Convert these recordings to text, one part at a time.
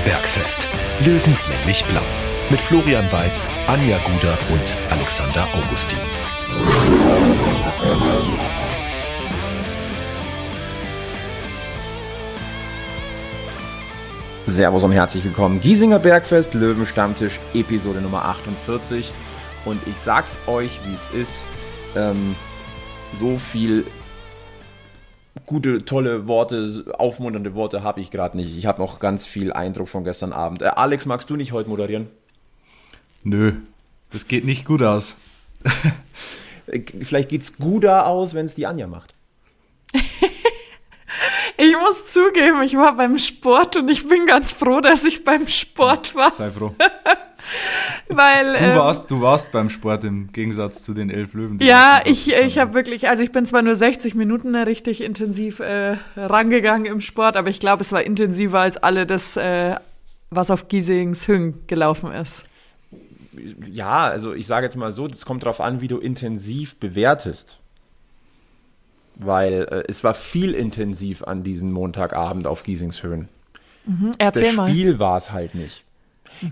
Giesinger Bergfest. Löwenslänglich blau. Mit Florian Weiß, Anja Guder und Alexander Augustin. Servus und herzlich willkommen. Giesinger Bergfest, Löwenstammtisch, Episode Nummer 48. Und ich sag's euch, wie es ist. Ähm, so viel gute, tolle Worte, aufmunternde Worte habe ich gerade nicht. Ich habe noch ganz viel Eindruck von gestern Abend. Äh, Alex, magst du nicht heute moderieren? Nö, das geht nicht gut aus. Vielleicht geht's guter aus, wenn es die Anja macht. Ich muss zugeben, ich war beim Sport und ich bin ganz froh, dass ich beim Sport war. Sei froh. Weil, Du ähm, warst, du warst beim Sport im Gegensatz zu den elf Löwen. die ja, ich, ich habe wirklich, also ich bin zwar nur 60 Minuten richtig intensiv äh, rangegangen im Sport, aber ich glaube, es war intensiver als alle das, äh, was auf Giesings Hüng gelaufen ist. Ja, also ich sage jetzt mal so, das kommt darauf an, wie du intensiv bewertest. Weil äh, es war viel intensiv an diesem Montagabend auf Giesingshöhen. Erzähl das mal. Spiel war es halt nicht.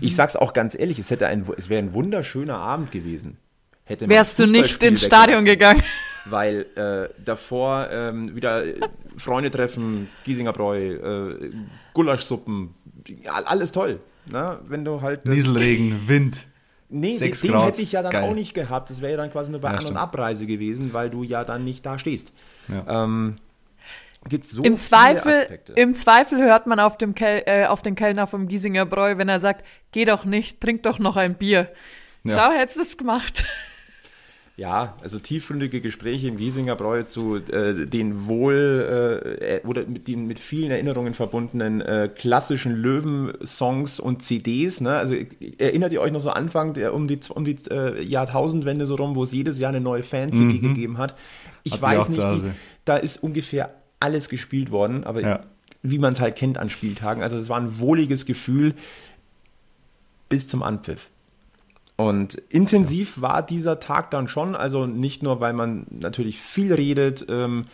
Ich sag's auch ganz ehrlich, es hätte ein, es wäre ein wunderschöner Abend gewesen. Hätte Wärst du nicht ins Stadion gegangen? Weil äh, davor ähm, wieder äh, Freunde treffen, Giesinger Bräu, äh, Gulaschsuppen, ja, alles toll. Ne? Wenn du halt Nieselregen, Wind. Nee, den, Sechs den Grad. hätte ich ja dann Geil. auch nicht gehabt. Das wäre ja dann quasi nur bei Ja, An- und stimmt. Abreise gewesen, weil du ja dann nicht da stehst. Ja. Ähm, gibt so Im viele Zweifel, Aspekte. Im Zweifel hört man auf, dem Kel äh, auf den Kellner vom Giesinger Bräu, wenn er sagt, geh doch nicht, trink doch noch ein Bier. Ja. Schau, hättest du es gemacht. Ja, also tiefgründige Gespräche im Giesinger Bräu zu äh, den wohl äh, oder mit den mit vielen Erinnerungen verbundenen äh, klassischen Löwen-Songs und CDs. Ne? Also erinnert ihr euch noch so Anfang der, um die um die äh, Jahrtausendwende so rum, wo es jedes Jahr eine neue Fan-CD gegeben hat? Ich ich weiß nicht, die, da ist ungefähr alles gespielt worden, aber Ja. wie man es halt kennt an Spieltagen. Also es war ein wohliges Gefühl bis zum Anpfiff. Und intensiv war dieser Tag dann schon, also nicht nur, weil man natürlich viel redet, ähm,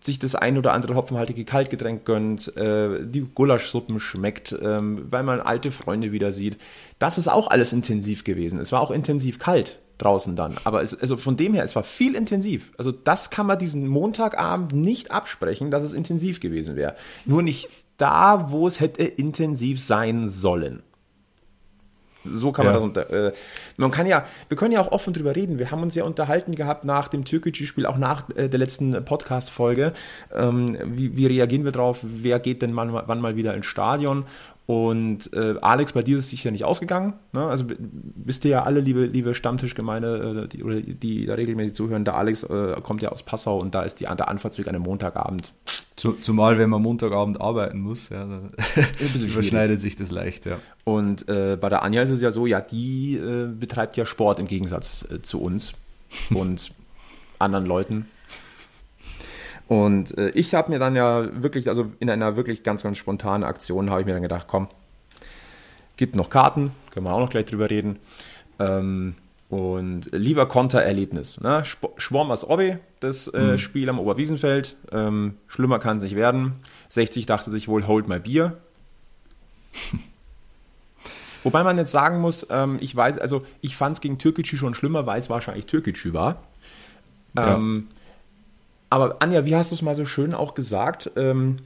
sich das ein oder andere hopfenhaltige Kaltgetränk gönnt, äh, die Gulaschsuppen schmeckt, ähm, weil man alte Freunde wieder sieht. Das ist auch alles intensiv gewesen. Es war auch intensiv kalt draußen dann. Aber es, also von dem her, es war viel intensiv. Also das kann man diesen Montagabend nicht absprechen, dass es intensiv gewesen wäre. Nur nicht da, wo es hätte intensiv sein sollen. So kann man Ja. das unter. Äh, man kann ja, wir können ja auch offen drüber reden. Wir haben uns ja unterhalten gehabt nach dem Türkgücü-Spiel, auch nach äh, der letzten Podcast-Folge. Ähm, wie, wie reagieren wir drauf? Wer geht denn wann, wann mal wieder ins Stadion? Und äh, Alex, bei dir ist es sicher nicht ausgegangen. Ne? Also wisst ihr ja alle, liebe, liebe Stammtischgemeinde, äh, die, oder die da regelmäßig zuhören, der Alex äh, kommt ja aus Passau und da ist die, der Anfahrtsweg an einem Montagabend. Zu, zumal, wenn man Montagabend arbeiten muss, ja, dann überschneidet sich das leicht, ja. Und äh, bei der Anja ist es ja so, ja, die äh, betreibt ja Sport im Gegensatz äh, zu uns und anderen Leuten. Und äh, ich habe mir dann ja wirklich, also in einer wirklich ganz, ganz spontanen Aktion habe ich mir dann gedacht, komm, gibt noch Karten, können wir auch noch gleich drüber reden. Ähm, und lieber Kontererlebnis. Ne? Sp- Schwormers Obbe, das äh, Spiel am Oberwiesenfeld. Ähm, schlimmer kann es nicht werden. 60 dachte sich wohl, hold my Bier. Wobei man jetzt sagen muss, ähm, ich weiß, also ich fand es gegen Türkgücü schon schlimmer, weil es wahrscheinlich Türkgücü war. Ja. Aber Anja, wie hast du es mal so schön auch gesagt? Ähm,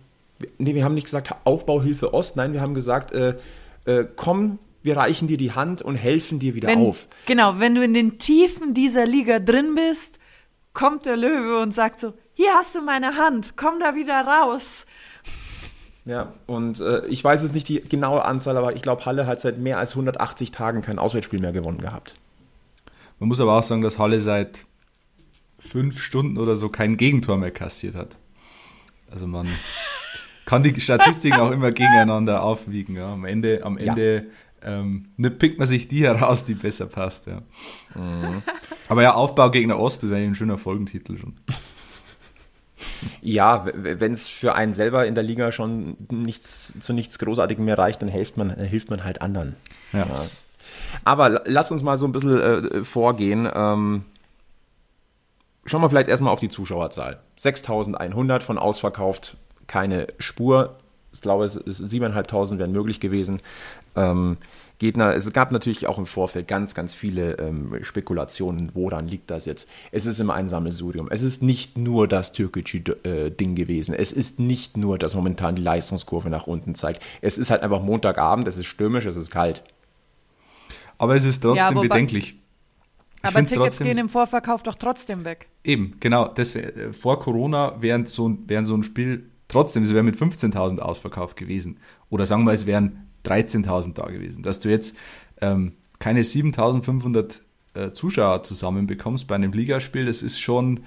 nee, wir haben nicht gesagt Aufbauhilfe Ost, nein, wir haben gesagt, äh, äh, komm, wir reichen dir die Hand und helfen dir wieder Wenn, auf. Genau, wenn du in den Tiefen dieser Liga drin bist, kommt der Löwe und sagt so, hier hast du meine Hand, komm da wieder raus. Ja, und äh, ich weiß jetzt nicht die genaue Anzahl, aber ich glaube, Halle hat seit mehr als 180 Tagen kein Auswärtsspiel mehr gewonnen gehabt. Man muss aber auch sagen, dass Halle seit fünf Stunden oder so kein Gegentor mehr kassiert hat. Also man kann die Statistiken auch immer gegeneinander aufwiegen. Ja. Am Ende, am Ja. Ende ähm, ne, pickt man sich die heraus, die besser passt. Ja. Mhm. Aber ja, Aufbaugegner Ost ist eigentlich ein schöner Folgentitel schon. Ja, wenn es für einen selber in der Liga schon nichts zu nichts Großartigem mehr reicht, dann hilft man, hilft man halt anderen. Ja. Aber la- lass uns mal so ein bisschen äh, vorgehen. Ähm, schauen wir vielleicht erstmal auf die Zuschauerzahl. 6100 von ausverkauft, keine Spur. Ich glaube, es ist 7.500 wären möglich gewesen. Ähm, Gegner, es gab natürlich auch im Vorfeld ganz, ganz viele ähm, Spekulationen, woran liegt das jetzt? Es ist im Einsammelsurium. Es ist nicht nur das türkische äh, Ding gewesen. Es ist nicht nur, dass momentan die Leistungskurve nach unten zeigt. Es ist halt einfach Montagabend, es ist stürmisch, es ist kalt. Aber es ist trotzdem Ja, bedenklich. Ich Aber Tickets trotzdem- gehen im Vorverkauf doch trotzdem weg. Eben, genau. Das wär, äh, vor Corona wären so, ein- wären so ein Spiel trotzdem, es wäre mit 15.000 ausverkauft gewesen. Oder sagen wir, es wären 13.000 da gewesen. Dass du jetzt ähm, keine 7.500 äh, Zuschauer zusammenbekommst bei einem Ligaspiel, das ist schon,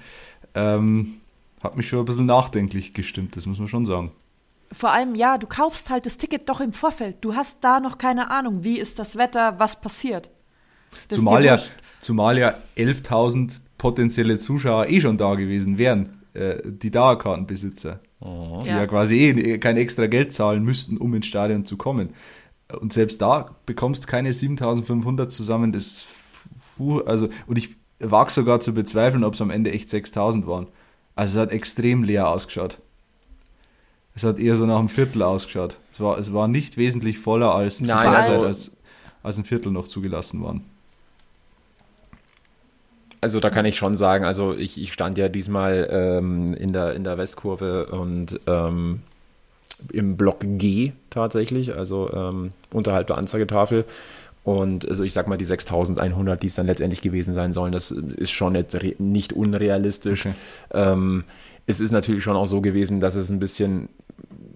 ähm, hat mich schon ein bisschen nachdenklich gestimmt, das muss man schon sagen. Vor allem, ja, du kaufst halt das Ticket doch im Vorfeld. Du hast da noch keine Ahnung, wie ist das Wetter, was passiert. Das Zumal ja, wurscht. Zumal ja 11.000 potenzielle Zuschauer eh schon da gewesen wären, äh, die Dauerkartenbesitzer, die ja. Ja. quasi eh kein extra Geld zahlen müssten, um ins Stadion zu kommen. Und selbst da bekommst keine 7.500 zusammen, das, puh, also, und ich wage sogar zu bezweifeln, ob es am Ende echt 6.000 waren. Also es hat extrem leer ausgeschaut. Es hat eher so nach einem Viertel ausgeschaut. Es war, es war nicht wesentlich voller als zu Nein, also- Zeit, als, als ein Viertel noch zugelassen waren. Also da kann ich schon sagen, also ich, ich stand ja diesmal ähm, in, der, in der Westkurve und ähm, im Block G tatsächlich, also ähm, unterhalb der Anzeigetafel. Und also ich sag mal, die 6100, die es dann letztendlich gewesen sein sollen, das ist schon re- nicht unrealistisch. Okay. Ähm, es ist natürlich schon auch so gewesen, dass es ein bisschen,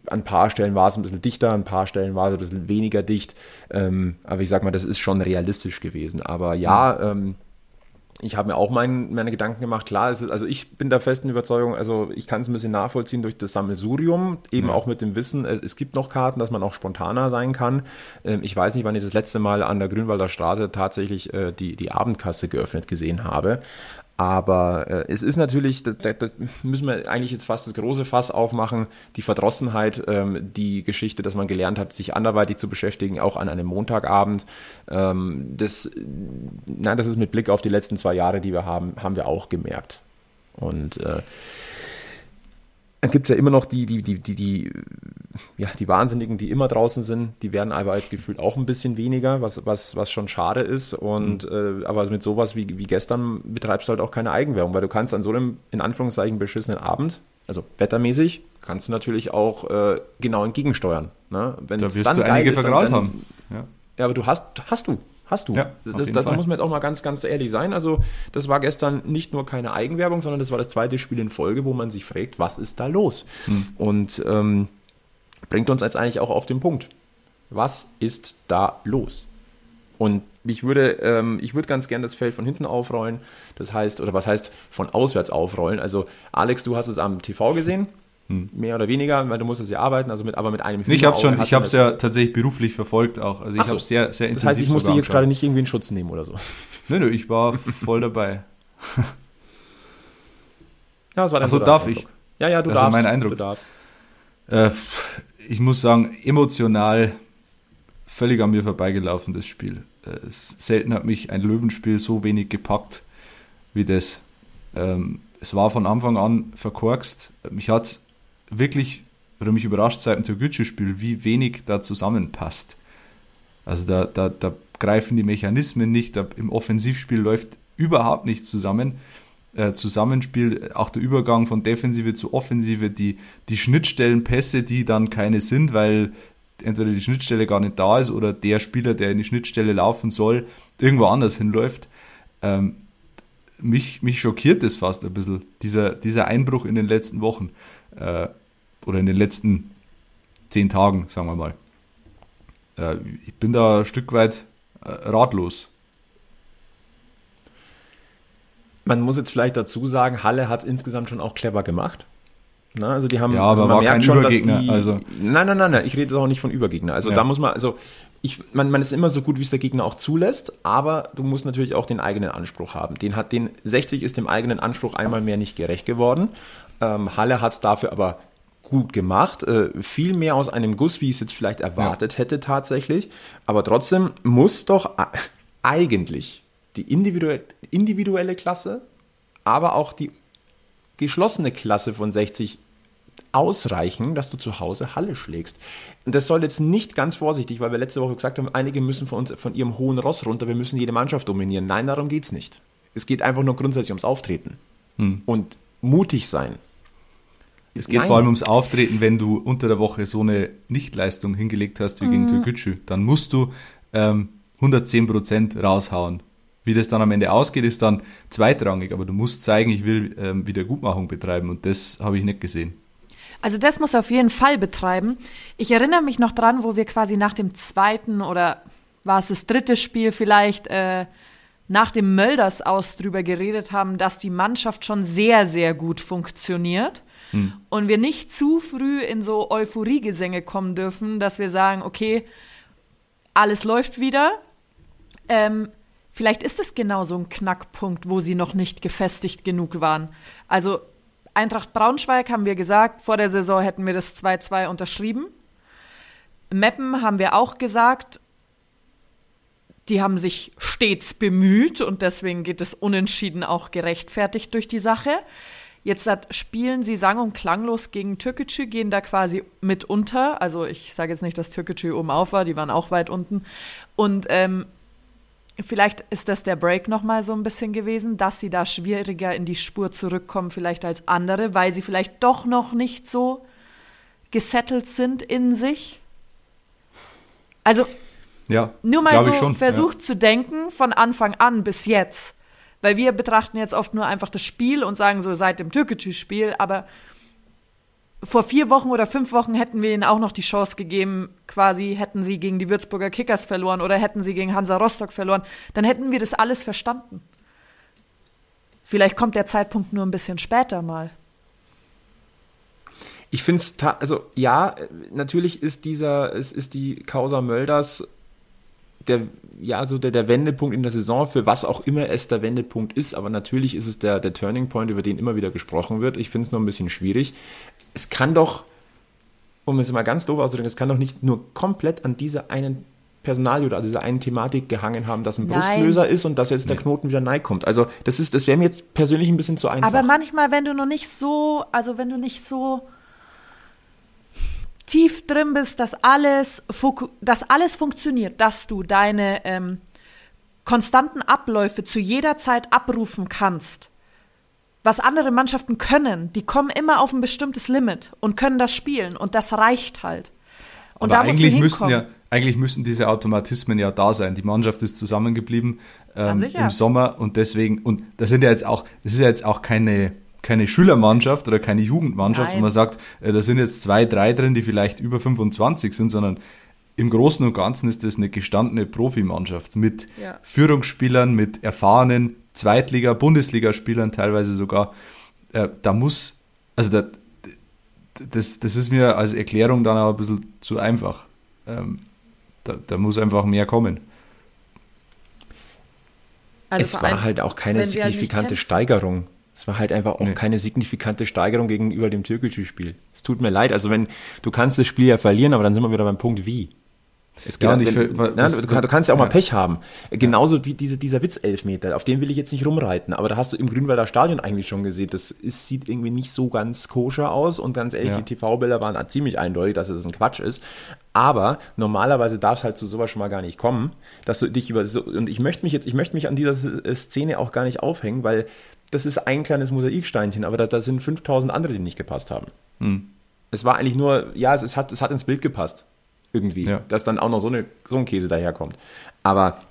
an ein paar Stellen war es ein bisschen dichter, an ein paar Stellen war es ein bisschen weniger dicht. Ähm, aber ich sag mal, das ist schon realistisch gewesen. Aber ja, ähm, ich habe mir auch mein, meine Gedanken gemacht. Klar, es ist, also ich bin der festen Überzeugung, also ich kann es ein bisschen nachvollziehen durch das Sammelsurium, eben auch mit dem Wissen, es, es gibt noch Karten, dass man auch spontaner sein kann. Ähm, ich weiß nicht, wann ich das letzte Mal an der Grünwalder Straße tatsächlich äh, die, die Abendkasse geöffnet gesehen habe. Aber äh, es ist natürlich, da, da, da müssen wir eigentlich jetzt fast das große Fass aufmachen, die Verdrossenheit, ähm, die Geschichte, dass man gelernt hat, sich anderweitig zu beschäftigen, auch an einem Montagabend. Ähm, das, nein, das ist mit Blick auf die letzten zwei Jahre, die wir haben, haben wir auch gemerkt. Und äh, dann gibt es ja immer noch die, die, die, die, die, ja, die Wahnsinnigen, die immer draußen sind, die werden aber als gefühlt auch ein bisschen weniger, was, was, was schon schade ist. Und äh, aber mit sowas wie, wie gestern betreibst du halt auch keine Eigenwerbung, weil du kannst an so einem in Anführungszeichen beschissenen Abend, also wettermäßig, kannst du natürlich auch äh, genau entgegensteuern. Ne? Wenn Da es wirst dann du einige ist, dann- vergraut dann, haben. Ja. ja, aber du hast, hast du, hast du. Ja, das, jeden da, muss man jetzt auch mal ganz, ganz ehrlich sein. Also, das war gestern nicht nur keine Eigenwerbung, sondern das war das zweite Spiel in Folge, wo man sich fragt, was ist da los? Hm. Und ähm, bringt uns jetzt eigentlich auch auf den Punkt. Was ist da los? Und ich würde, ähm, ich würde ganz gern das Feld von hinten aufrollen. Das heißt, oder was heißt von auswärts aufrollen? Also, Alex, du hast es am TV gesehen. Mehr oder weniger, weil du musstest ja arbeiten, also mit, aber mit einem Hm. Ich habe schon, ich habe es ja tatsächlich beruflich verfolgt auch. Also ich so. habe sehr, sehr intensiv Das heißt, ich musste dich jetzt gerade nicht irgendwie in Schutz nehmen oder so. Nö, nö, ich war voll dabei. Ja, das war Ach so, guter darf Eindruck. ich? Ja, ja, du Also darfst. mein Eindruck. Darfst. Äh, ich muss sagen, emotional völlig an mir vorbeigelaufen, das Spiel. Äh, es- selten hat mich ein Löwenspiel so wenig gepackt wie das. Ähm, es war von Anfang an verkorkst. Mich hat wirklich, oder mich überrascht seit dem Türkgücü-Spiel, wie wenig da zusammenpasst. Also da, da, da greifen die Mechanismen nicht, da, im Offensivspiel läuft überhaupt nichts zusammen. Äh, Zusammenspiel, auch der Übergang von Defensive zu Offensive, die, die Schnittstellenpässe, die dann keine sind, weil entweder die Schnittstelle gar nicht da ist oder der Spieler, der in die Schnittstelle laufen soll, irgendwo anders hinläuft. Ähm, mich, mich schockiert das fast ein bisschen, dieser, dieser Einbruch in den letzten Wochen äh, oder in den letzten zehn Tagen, sagen wir mal. Äh, ich bin da ein Stück weit äh, ratlos. Man muss jetzt vielleicht dazu sagen, Halle hat es insgesamt schon auch clever gemacht. Na, also die haben, Ja, also aber man war merkt kein schon, dass Übergegner, die, also- Nein, nein, nein, nein, ich rede auch nicht von Übergegner. Also Ja. da muss man, also ich, man, man ist immer so gut, wie es der Gegner auch zulässt, aber du musst natürlich auch den eigenen Anspruch haben. Den hat den 60 ist dem eigenen Anspruch einmal mehr nicht gerecht geworden. Ähm, Halle hat es dafür aber gut gemacht, äh, viel mehr aus einem Guss, wie ich es jetzt vielleicht erwartet hätte tatsächlich. Aber trotzdem muss doch eigentlich die individuelle, individuelle Klasse, aber auch die geschlossene Klasse von 60 ausreichen, dass du zu Hause Halle schlägst. Und das soll jetzt nicht ganz vorsichtig, weil wir letzte Woche gesagt haben, einige müssen von uns von ihrem hohen Ross runter, wir müssen jede Mannschaft dominieren. Nein, darum geht's nicht. Es geht einfach nur grundsätzlich ums Auftreten Hm. und mutig sein. Es geht Nein. vor allem ums Auftreten, wenn du unter der Woche so eine Nichtleistung hingelegt hast wie gegen Türkgücü. Dann musst du ähm, 110% raushauen. Wie das dann am Ende ausgeht, ist dann zweitrangig, aber du musst zeigen, ich will ähm, Wiedergutmachung betreiben und das habe ich nicht gesehen. Also das muss auf jeden Fall betreiben. Ich erinnere mich noch dran, wo wir quasi nach dem zweiten oder war es das dritte Spiel vielleicht äh, nach dem Mölders aus drüber geredet haben, dass die Mannschaft schon sehr, sehr gut funktioniert und wir nicht zu früh in so Euphoriegesänge kommen dürfen, dass wir sagen, okay, alles läuft wieder. Ähm, vielleicht ist es genau so ein Knackpunkt, wo sie noch nicht gefestigt genug waren. Also Eintracht Braunschweig haben wir gesagt, vor der Saison hätten wir das 2-2 unterschrieben. Meppen haben wir auch gesagt, die haben sich stets bemüht und deswegen geht es unentschieden auch gerechtfertigt durch die Sache. Jetzt hat, spielen sie sang- und klanglos gegen Türkgücü, gehen da quasi mit unter. Also ich sage jetzt nicht, dass Türkgücü oben auf war, die waren auch weit unten. Und ähm, vielleicht ist das der Break nochmal so ein bisschen gewesen, dass sie da schwieriger in die Spur zurückkommen, vielleicht als andere, weil sie vielleicht doch noch nicht so gesettelt sind in sich. Also Ja, nur mal so versucht zu denken von Anfang an bis jetzt. Weil wir betrachten jetzt oft nur einfach das Spiel und sagen so seit dem Türkgücü-Spiel, aber vor vier Wochen oder fünf Wochen hätten wir ihnen auch noch die Chance gegeben, quasi hätten sie gegen die Würzburger Kickers verloren oder hätten sie gegen Hansa Rostock verloren, dann hätten wir das alles verstanden. Vielleicht kommt der Zeitpunkt nur ein bisschen später mal. Ich finde es, also ja, natürlich ist dieser, es ist die Causa Mölders der, ja, so der, der Wendepunkt in der Saison, für was auch immer es der Wendepunkt ist, aber natürlich ist es der, der Turning Point, über den immer wieder gesprochen wird. Ich finde es nur ein bisschen schwierig. Es kann doch, um es mal ganz doof auszudrücken, es kann doch nicht nur komplett an dieser einen Personalie oder an dieser einen Thematik gehangen haben, dass ein Nein. Brustlöser ist und dass jetzt der Knoten wieder neu kommt. Also das ist, das wäre mir jetzt persönlich ein bisschen zu einfach. Aber manchmal, wenn du noch nicht so, also wenn du nicht so tief drin bist, dass alles, dass alles funktioniert, dass du deine ähm, konstanten Abläufe zu jeder Zeit abrufen kannst. Was andere Mannschaften können, die kommen immer auf ein bestimmtes Limit und können das spielen und das reicht halt. Und Aber da musst du eigentlich müssen hinkommen. ja, eigentlich müssen diese Automatismen ja da sein. Die Mannschaft ist zusammengeblieben ähm, im Sommer und deswegen, und das sind ja jetzt auch, das ist ja jetzt auch keine, keine Schülermannschaft oder keine Jugendmannschaft, Nein. wo man sagt, äh, da sind jetzt zwei, drei drin, die vielleicht über 25 sind, sondern im Großen und Ganzen ist das eine gestandene Profimannschaft mit Ja. Führungsspielern, mit erfahrenen Zweitliga-, Bundesligaspielern teilweise sogar. Äh, da muss, also da, das, das ist mir als Erklärung dann auch ein bisschen zu einfach. Ähm, da, da muss einfach mehr kommen. Also es war allem, halt auch keine halt signifikante. Steigerung. Es war halt einfach auch Nee. keine signifikante Steigerung gegenüber dem Türkgücü-Spiel. Es tut mir leid. Also wenn du kannst das Spiel ja verlieren, aber dann sind wir wieder beim Punkt wie. Es Ja, geht- und ich wenn- wa- na, was- du, du kannst ja auch mal ja. Pech haben. Genauso wie diese, dieser Witzelfmeter, auf den will ich jetzt nicht rumreiten. Aber da hast du im Grünwalder Stadion eigentlich schon gesehen, das ist, sieht irgendwie nicht so ganz koscher aus. Und ganz ehrlich, Ja. die TV-Bilder waren halt ziemlich eindeutig, dass es ein Quatsch ist. Aber normalerweise darf es halt zu sowas schon mal gar nicht kommen, dass du dich über so, und ich möchte mich jetzt, ich möchte mich an dieser Szene auch gar nicht aufhängen, weil das ist ein kleines Mosaiksteinchen, aber da, da sind 5000 andere, die nicht gepasst haben. Hm. Es war eigentlich nur, ja, es, es, hat, es hat ins Bild gepasst. Irgendwie. Ja. Dass dann auch noch so, eine, so ein Käse daherkommt. Aber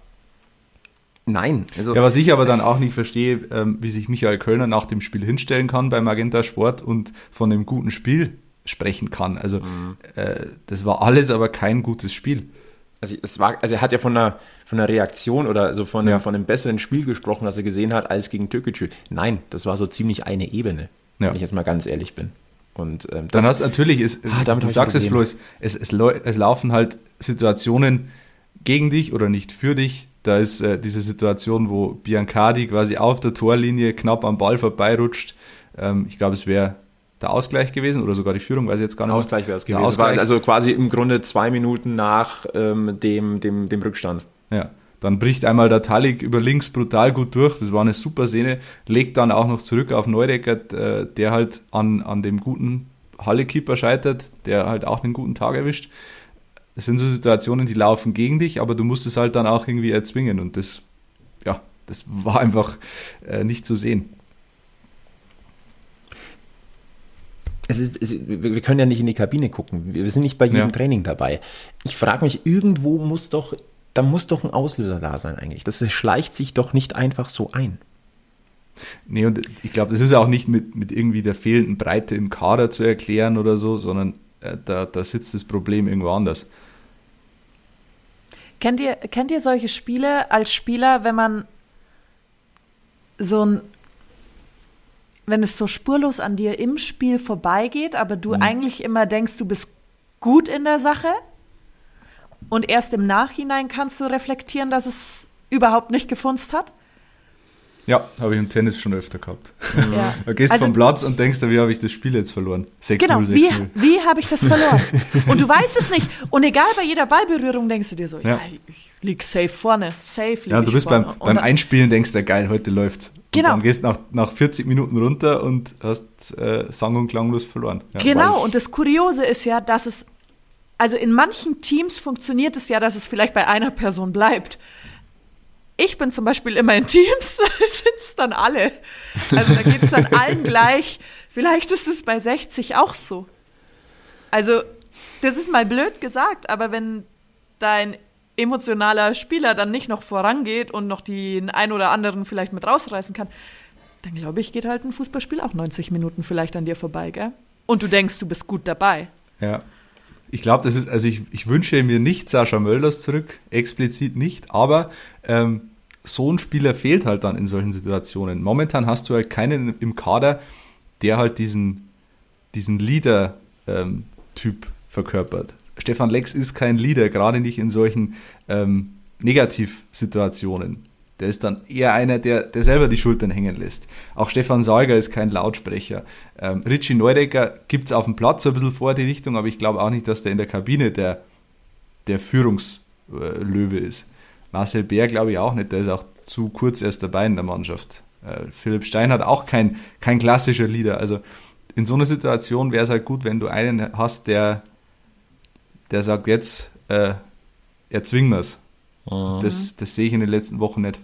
nein. Also, Ja, was ich aber dann auch nicht verstehe, ähm, wie sich Michael Kölner nach dem Spiel hinstellen kann beim Magenta Sport und von einem guten Spiel sprechen kann. Also Mhm. äh, das war alles aber kein gutes Spiel. Also, es war, also er hat ja von einer, von einer Reaktion oder so von, einem, Ja. von einem besseren Spiel gesprochen, das er gesehen hat, als gegen Türkgücü. Nein, das war so ziemlich eine Ebene, Ja. wenn ich jetzt mal ganz ehrlich bin. Und ähm, Dann das, hast natürlich, ist, Ah, damit du ich sagst es. Flo, es, es, es, es laufen halt Situationen gegen dich oder nicht für dich. Da ist äh, diese Situation, wo Biancardi quasi auf der Torlinie knapp am Ball vorbeirutscht. Ähm, ich glaube, es wäre der Ausgleich gewesen oder sogar die Führung, weiß ich jetzt gar nicht. Ausgleich wäre es gewesen. Ausgleich. also quasi im Grunde zwei Minuten nach ähm, dem, dem, dem Rückstand. Ja, dann bricht einmal der Talik über links brutal gut durch. Das war eine super Szene. Legt dann auch noch zurück auf Neudecker, äh, der halt an, an dem guten Halle-Keeper scheitert, der halt auch einen guten Tag erwischt. Das sind so Situationen, die laufen gegen dich, aber du musst es halt dann auch irgendwie erzwingen und das, ja, das war einfach äh, nicht zu sehen. Es ist, es wir können ja nicht in die Kabine gucken. Wir sind nicht bei jedem Ja. Training dabei. Ich frage mich, irgendwo muss doch, da muss doch ein Auslöser da sein eigentlich. Das schleicht sich doch nicht einfach so ein. Nee, und ich glaube, das ist auch nicht mit, mit irgendwie der fehlenden Breite im Kader zu erklären oder so, sondern äh, da, da sitzt das Problem irgendwo anders. Kennt ihr, kennt ihr solche Spiele als Spieler, wenn man so ein, wenn es so spurlos an dir im Spiel vorbeigeht, aber du eigentlich immer denkst, du bist gut in der Sache und erst im Nachhinein kannst du reflektieren, dass es überhaupt nicht gefunzt hat? Ja, habe ich im Tennis schon öfter gehabt. Ja. Du gehst Also- vom Platz und denkst, wie habe ich das Spiel jetzt verloren? 6-0, Genau, 6-0. wie, wie habe ich das verloren? Und du weißt es nicht. Und egal bei jeder Ballberührung denkst du dir so, ja, Ja. ich lieg safe vorne, safe lieg Ja, du bist vorne. beim, Und beim dann- Einspielen, denkst du, geil, heute läuft's. Und Genau. dann gehst nach, nach 40 Minuten runter und hast äh, sang- und klanglos verloren. Ja, Genau, und das Kuriose ist ja, dass es, also in manchen Teams funktioniert es ja, dass es vielleicht bei einer Person bleibt. Ich bin zum Beispiel immer in Teams, da sind es dann alle. Also da geht es dann allen gleich. Vielleicht ist es bei 60 auch so. Also, das ist mal blöd gesagt, aber wenn dein emotionaler Spieler dann nicht noch vorangeht und noch den ein oder anderen vielleicht mit rausreißen kann, dann glaube ich, geht halt ein Fußballspiel auch 90 Minuten vielleicht an dir vorbei, gell? Und du denkst, du bist gut dabei. Ja. Ich glaube, das ist, also ich, ich wünsche mir nicht Sascha Mölders zurück, explizit nicht, aber ähm, so ein Spieler fehlt halt dann in solchen Situationen. Momentan hast du halt keinen im Kader, der halt diesen, diesen Leader-Typ verkörpert. Stefan Lex ist kein Leader, gerade nicht in solchen ähm, Negativsituationen. Der ist dann eher einer, der, der selber die Schultern hängen lässt. Auch Stefan Salger ist kein Lautsprecher. Ähm, Richie Neudecker gibt es auf dem Platz so ein bisschen vor die Richtung, aber ich glaube auch nicht, dass der in der Kabine der, der Führungslöwe ist. Marcel Bär glaube ich auch nicht, der ist auch zu kurz erst dabei in der Mannschaft. Äh, Philipp Stein hat auch kein, kein klassischer Leader. Also in so einer Situation wäre es halt gut, wenn du einen hast, der, der sagt, jetzt äh, erzwingen wir es. Das, das sehe ich in den letzten Wochen nicht.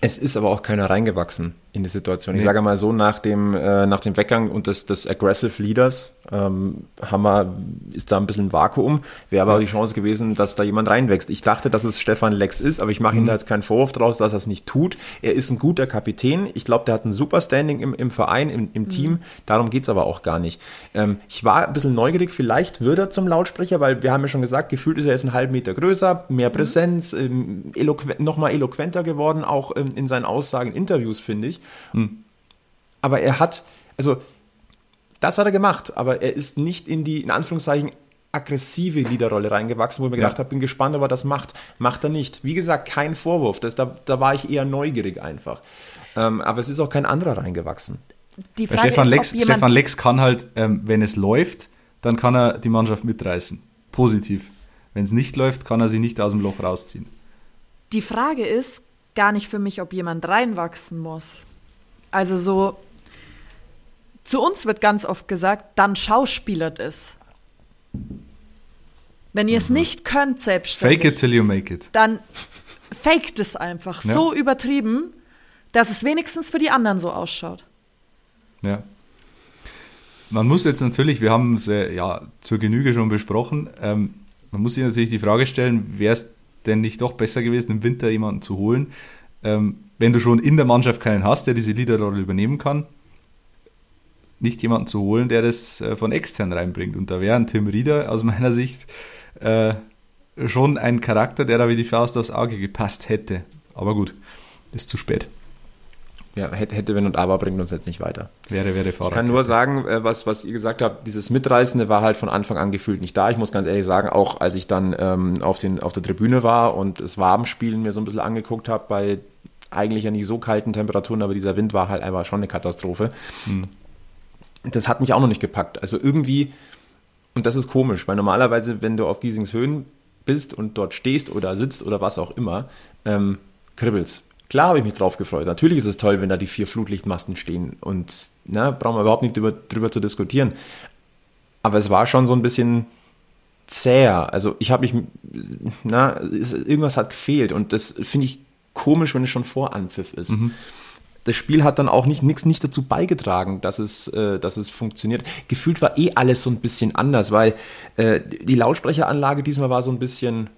Es ist aber auch keiner reingewachsen in die Situation. Ich Nee. sage mal so, nach dem, äh, nach dem Weggang und des, des Aggressive Leaders ähm, haben wir, ist da ein bisschen ein Vakuum. Wäre aber die Chance gewesen, dass da jemand reinwächst. Ich dachte, dass es Stefan Lex ist, aber ich mache ihm da jetzt keinen Vorwurf draus, dass er es nicht tut. Er ist ein guter Kapitän. Ich glaube, der hat ein super Standing im, im Verein, im, im Team. Darum geht's aber auch gar nicht. Ähm, ich war ein bisschen neugierig, vielleicht wird er zum Lautsprecher, weil wir haben ja schon gesagt, gefühlt ist er jetzt einen halben Meter größer, mehr Präsenz, ähm, eloqu nochmal eloquenter geworden, auch ähm, in seinen Aussagen, in Interviews, finde ich. Aber er hat, also das hat er gemacht, aber er ist nicht in die, in Anführungszeichen, aggressive Liederrolle reingewachsen, wo ich mir gedacht habe, bin gespannt, ob er das macht. Macht er nicht. Wie gesagt, kein Vorwurf. Das, da, da war ich eher neugierig einfach. Ähm, aber es ist auch kein anderer reingewachsen. Die Frage Stefan, ist, Lex, Stefan Lex kann halt, ähm, wenn es läuft, dann kann er die Mannschaft mitreißen. Positiv. Wenn es nicht läuft, kann er sie nicht aus dem Loch rausziehen. Die Frage ist gar nicht für mich, ob jemand reinwachsen muss. Also so, zu uns wird ganz oft gesagt, dann schauspielert es. Wenn ihr es nicht könnt selbstständig, Fake it till you make it. dann faked es einfach Ja. so übertrieben, dass es wenigstens für die anderen so ausschaut. Ja. Man muss jetzt natürlich, wir haben es äh, ja zur Genüge schon besprochen, ähm, man muss sich natürlich die Frage stellen, wäre es denn nicht doch besser gewesen, im Winter jemanden zu holen, ähm, wenn du schon in der Mannschaft keinen hast, der diese Leaderrolle übernehmen kann, nicht jemanden zu holen, der das äh, von extern reinbringt. Und da wäre ein Tim Rieder aus meiner Sicht äh, schon ein Charakter, der da wie die Faust aufs Auge gepasst hätte. Aber gut, ist zu spät. Ja, hätte, wenn und aber bringt uns jetzt nicht weiter. Wäre, wäre Ich Fahrrad. kann nur sagen, äh, was, was ihr gesagt habt, dieses Mitreißende war halt von Anfang an gefühlt nicht da. Ich muss ganz ehrlich sagen, auch als ich dann ähm, auf, den, auf der Tribüne war und das Wabenspielen mir so ein bisschen angeguckt habe, bei eigentlich ja nicht so kalten Temperaturen, aber dieser Wind war halt einfach schon eine Katastrophe. Das hat mich auch noch nicht gepackt. Also irgendwie, und das ist komisch, weil normalerweise, wenn du auf Giesings Höhen bist und dort stehst oder sitzt oder was auch immer, ähm, kribbelst. Klar habe ich mich drauf gefreut. Natürlich ist es toll, wenn da die vier Flutlichtmasten stehen und ne, brauchen wir überhaupt nicht drüber, drüber zu diskutieren. Aber es war schon so ein bisschen zäher. Also ich habe mich, na, irgendwas hat gefehlt und das finde ich komisch, wenn es schon vor Anpfiff ist. Mhm. Das Spiel hat dann auch nicht nichts nicht dazu beigetragen, dass es, äh, dass es funktioniert. Gefühlt war eh alles so ein bisschen anders, weil äh, die Lautsprecheranlage diesmal war so ein bisschen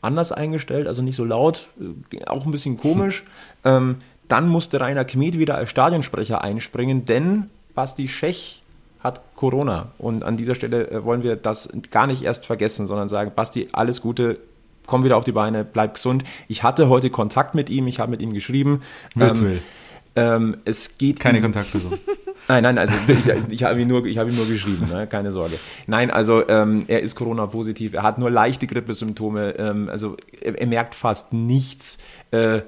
anders eingestellt, also nicht so laut, äh, auch ein bisschen komisch. Ähm, dann musste Rainer Kmet wieder als Stadionsprecher einspringen, denn Basti Schech hat Corona. Und an dieser Stelle äh, wollen wir das gar nicht erst vergessen, sondern sagen, Basti, alles Gute, komm wieder auf die Beine, bleib gesund. Ich hatte heute Kontakt mit ihm, ich habe mit ihm geschrieben. Virtuell. Ähm, ähm, es geht keine ihm, Kontaktperson. Nein, nein, also ich, ich habe ihn nur, ich ihn nur geschrieben, ne? keine Sorge. Nein, also ähm, er ist Corona-positiv, er hat nur leichte Grippesymptome, ähm, also er, er, merkt fast nichts. Äh,